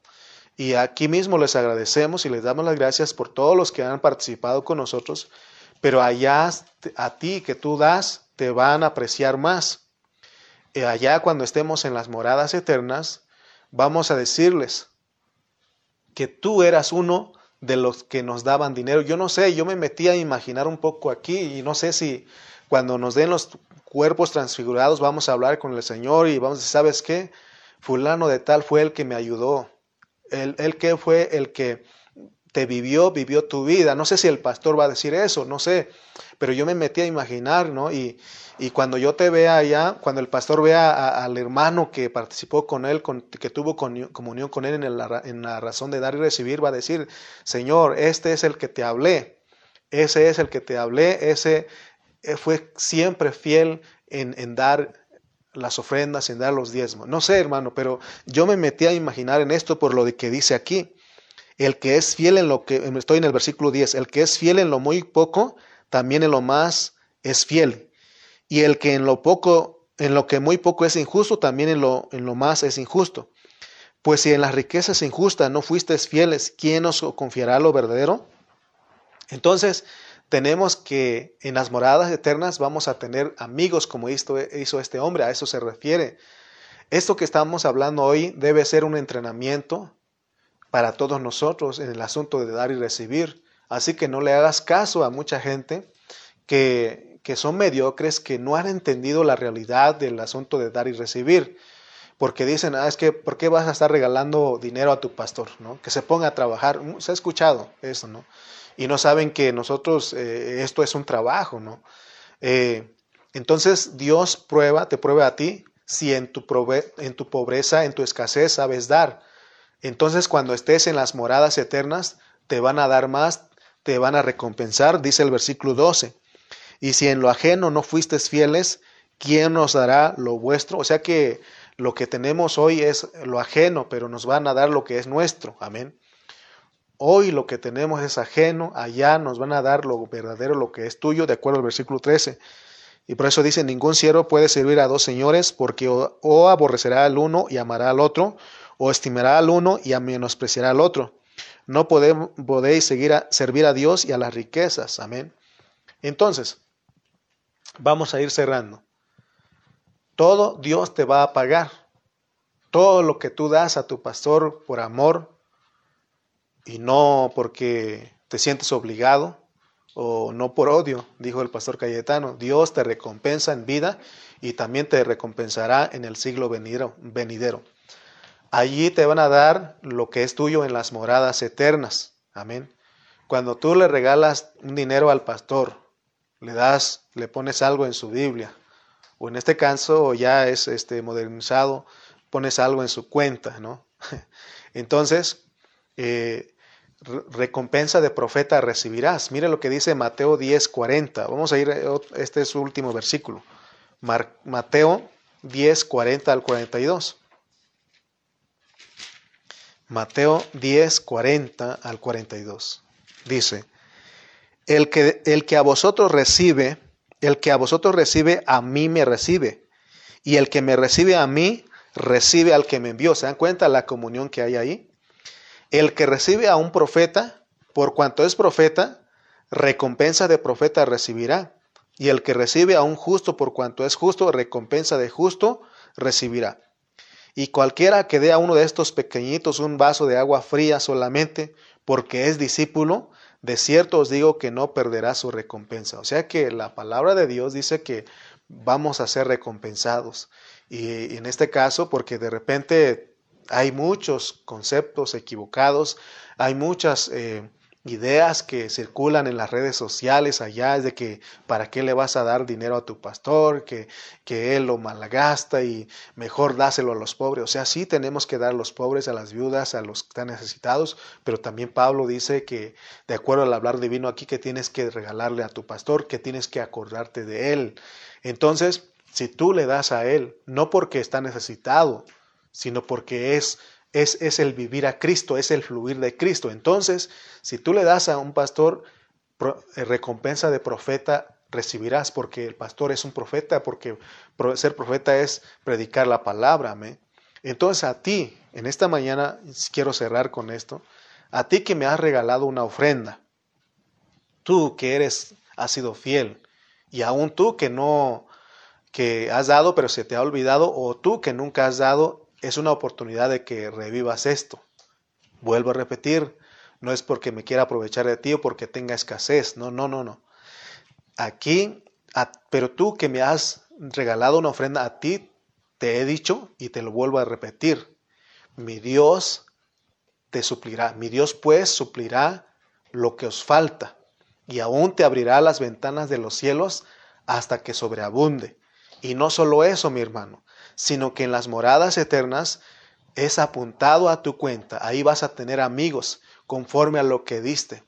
Y aquí mismo les agradecemos y les damos las gracias por todos los que han participado con nosotros, pero allá a ti que tú das, te van a apreciar más allá cuando estemos en las moradas eternas, vamos a decirles que tú eras uno de los que nos daban dinero. Yo no sé, yo me metí a imaginar un poco aquí y no sé si cuando nos den los cuerpos transfigurados vamos a hablar con el Señor y vamos a decir, ¿sabes qué? Fulano de tal fue el que me ayudó. El, el que fue el que te vivió, vivió tu vida. No sé si el pastor va a decir eso, no sé, pero yo me metí a imaginar, ¿no? Y, y cuando yo te vea allá, cuando el pastor vea al hermano que participó con él, que tuvo comunión con él en, en la razón de dar y recibir, va a decir, Señor, este es el que te hablé, ese es el que te hablé, ese eh, fue siempre fiel en, en dar las ofrendas, en dar los diezmos. No sé, hermano, pero yo me metí a imaginar en esto por lo de que dice aquí. El que es fiel en lo que, estoy en el versículo 10, el que es fiel en lo muy poco, también en lo más es fiel. Y el que en lo poco, en lo que muy poco es injusto, también en lo, en lo más es injusto. Pues si en las riquezas injustas no fuisteis fieles, ¿quién os confiará lo verdadero? Entonces, tenemos que en las moradas eternas vamos a tener amigos como hizo, hizo este hombre, a eso se refiere. Esto que estamos hablando hoy debe ser un entrenamiento para todos nosotros en el asunto de dar y recibir. Así que no le hagas caso a mucha gente que, que son mediocres, que no han entendido la realidad del asunto de dar y recibir. Porque dicen, ah, es que, ¿por qué vas a estar regalando dinero a tu pastor? ¿no? Que se ponga a trabajar. Se ha escuchado eso, ¿no? y no saben que nosotros, eh, esto es un trabajo, ¿no? Eh, entonces Dios prueba, te prueba a ti si en tu, en tu pobreza, en tu escasez sabes dar. Entonces cuando estés en las moradas eternas, te van a dar más, te van a recompensar, dice el versículo 12. Y si en lo ajeno no fuisteis fieles, ¿quién nos dará lo vuestro? O sea que lo que tenemos hoy es lo ajeno, pero nos van a dar lo que es nuestro. Amén. Hoy lo que tenemos es ajeno, allá nos van a dar lo verdadero, lo que es tuyo, de acuerdo al versículo 13. Y por eso dice, ningún siervo puede servir a dos señores, porque o, aborrecerá al uno y amará al otro, o estimará al uno y menospreciará al otro. No podéis seguir a, servir a Dios y a las riquezas. Amén. Entonces, vamos a ir cerrando. Todo Dios te va a pagar. Todo lo que tú das a tu pastor por amor, y no porque te sientes obligado o no por odio, dijo el pastor Cayetano. Dios te recompensa en vida y también te recompensará en el siglo venidero. Allí te van a dar lo que es tuyo en las moradas eternas. Amén. Cuando tú le regalas un dinero al pastor, le das, le pones algo en su Biblia, o en este caso ya es este modernizado, pones algo en su cuenta, ¿no? (laughs) Entonces, eh, recompensa de profeta recibirás. Mire lo que dice Mateo 10, 40. Vamos a ir, este es su último versículo. Mateo 10, 40 al 42. Mateo 10, 40 al 42. Dice, el que, el que a vosotros recibe, el que a vosotros recibe, a mí me recibe. Y el que me recibe a mí, recibe al que me envió. ¿Se dan cuenta la comunión que hay ahí? El que recibe a un profeta, por cuanto es profeta, recompensa de profeta recibirá. Y el que recibe a un justo, por cuanto es justo, recompensa de justo recibirá. Y cualquiera que dé a uno de estos pequeñitos un vaso de agua fría solamente, porque es discípulo, de cierto os digo que no perderá su recompensa. O sea que la palabra de Dios dice que vamos a ser recompensados. Y en este caso, porque de repente hay muchos conceptos equivocados, hay muchas eh, ideas que circulan en las redes sociales allá, es de que para qué le vas a dar dinero a tu pastor, que, que él lo malgasta y mejor dáselo a los pobres. O sea, sí tenemos que dar a los pobres, a las viudas, a los que están necesitados, pero también Pablo dice que, de acuerdo al hablar divino aquí, que tienes que regalarle a tu pastor, que tienes que acordarte de él. Entonces, si tú le das a él, no porque está necesitado, sino porque es, es, es el vivir a Cristo, es el fluir de Cristo. Entonces, si tú le das a un pastor eh, recompensa de profeta, recibirás porque el pastor es un profeta, porque ser profeta es predicar la palabra. Entonces a ti, en esta mañana, quiero cerrar con esto, a ti que me has regalado una ofrenda, tú que eres, has sido fiel, y aún tú que no, que has dado pero se te ha olvidado, o tú que nunca has dado es una oportunidad de que revivas esto. Vuelvo a repetir, no es porque me quiera aprovechar de ti o porque tenga escasez, no, no, no, no. Aquí, pero tú que me has regalado una ofrenda a ti, te he dicho y te lo vuelvo a repetir, mi Dios te suplirá, mi Dios pues suplirá lo que os falta y aún te abrirá las ventanas de los cielos hasta que sobreabunde. Y no solo eso, mi hermano, sino que en las moradas eternas es apuntado a tu cuenta. Ahí vas a tener amigos conforme a lo que diste.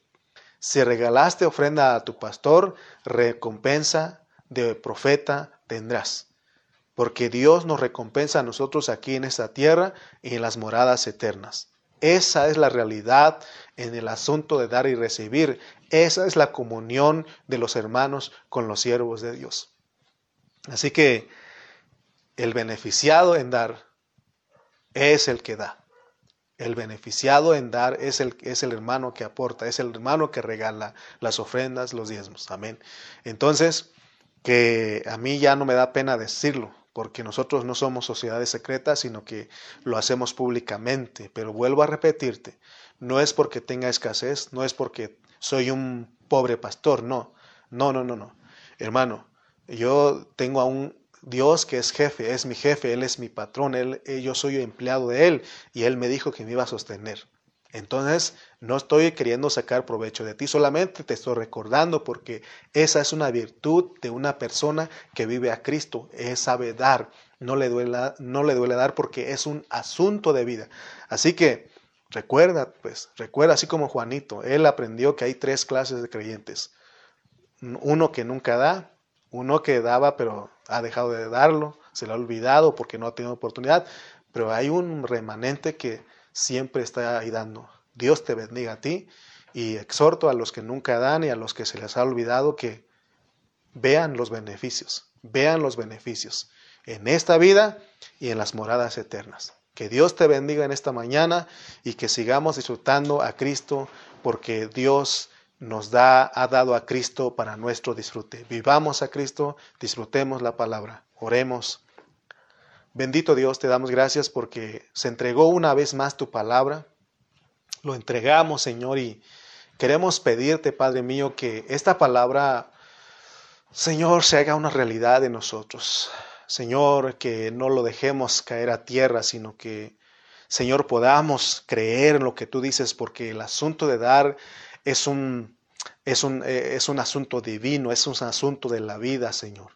Si regalaste ofrenda a tu pastor, recompensa de profeta tendrás. Porque Dios nos recompensa a nosotros aquí en esta tierra y en las moradas eternas. Esa es la realidad en el asunto de dar y recibir. Esa es la comunión de los hermanos con los siervos de Dios. Así que el beneficiado en dar es el que da. El beneficiado en dar es el, es el hermano que aporta, es el hermano que regala las ofrendas, los diezmos. Amén. Entonces, que a mí ya no me da pena decirlo, porque nosotros no somos sociedades secretas, sino que lo hacemos públicamente. Pero vuelvo a repetirte, no es porque tenga escasez, no es porque soy un pobre pastor, no, no, no, no, no. Hermano, yo tengo a un Dios que es jefe, es mi jefe, Él es mi patrón, él, eh, yo soy empleado de Él y Él me dijo que me iba a sostener. Entonces, no estoy queriendo sacar provecho de ti, solamente te estoy recordando porque esa es una virtud de una persona que vive a Cristo, es sabe dar, no le duele, no le duele dar porque es un asunto de vida. Así que recuerda, pues, recuerda así como Juanito, él aprendió que hay tres clases de creyentes. Uno que nunca da, uno que daba pero ha dejado de darlo, se lo ha olvidado porque no ha tenido oportunidad, pero hay un remanente que siempre está ahí dando. Dios te bendiga a ti y exhorto a los que nunca dan y a los que se les ha olvidado que vean los beneficios, vean los beneficios en esta vida y en las moradas eternas. Que Dios te bendiga en esta mañana y que sigamos disfrutando a Cristo porque Dios nos da, ha dado a Cristo para nuestro disfrute. Vivamos a Cristo, disfrutemos la palabra. Oremos. Bendito Dios, te damos gracias porque se entregó una vez más tu palabra. Lo entregamos, Señor, y queremos pedirte, Padre mío, que esta palabra, Señor, se haga una realidad en nosotros. Señor, que no lo dejemos caer a tierra, sino que, Señor, podamos creer en lo que tú dices, porque el asunto de dar es un, es un, eh, es un asunto divino, es un asunto de la vida, Señor.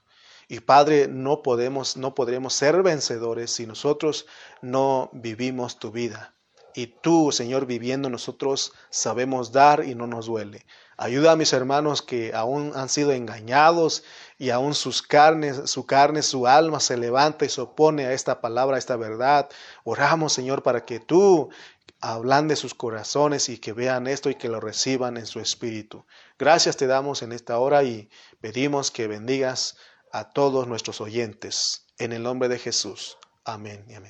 Y Padre, no podemos, no podremos ser vencedores si nosotros no vivimos tu vida. Y tú, Señor, viviendo nosotros sabemos dar y no nos duele. Ayuda a mis hermanos que aún han sido engañados y aún sus carnes, su carne, su alma se levanta y se opone a esta palabra, a esta verdad. Oramos, Señor, para que tú de sus corazones y que vean esto y que lo reciban en su espíritu. Gracias te damos en esta hora y pedimos que bendigas a todos nuestros oyentes. En el nombre de Jesús. Amén y amén.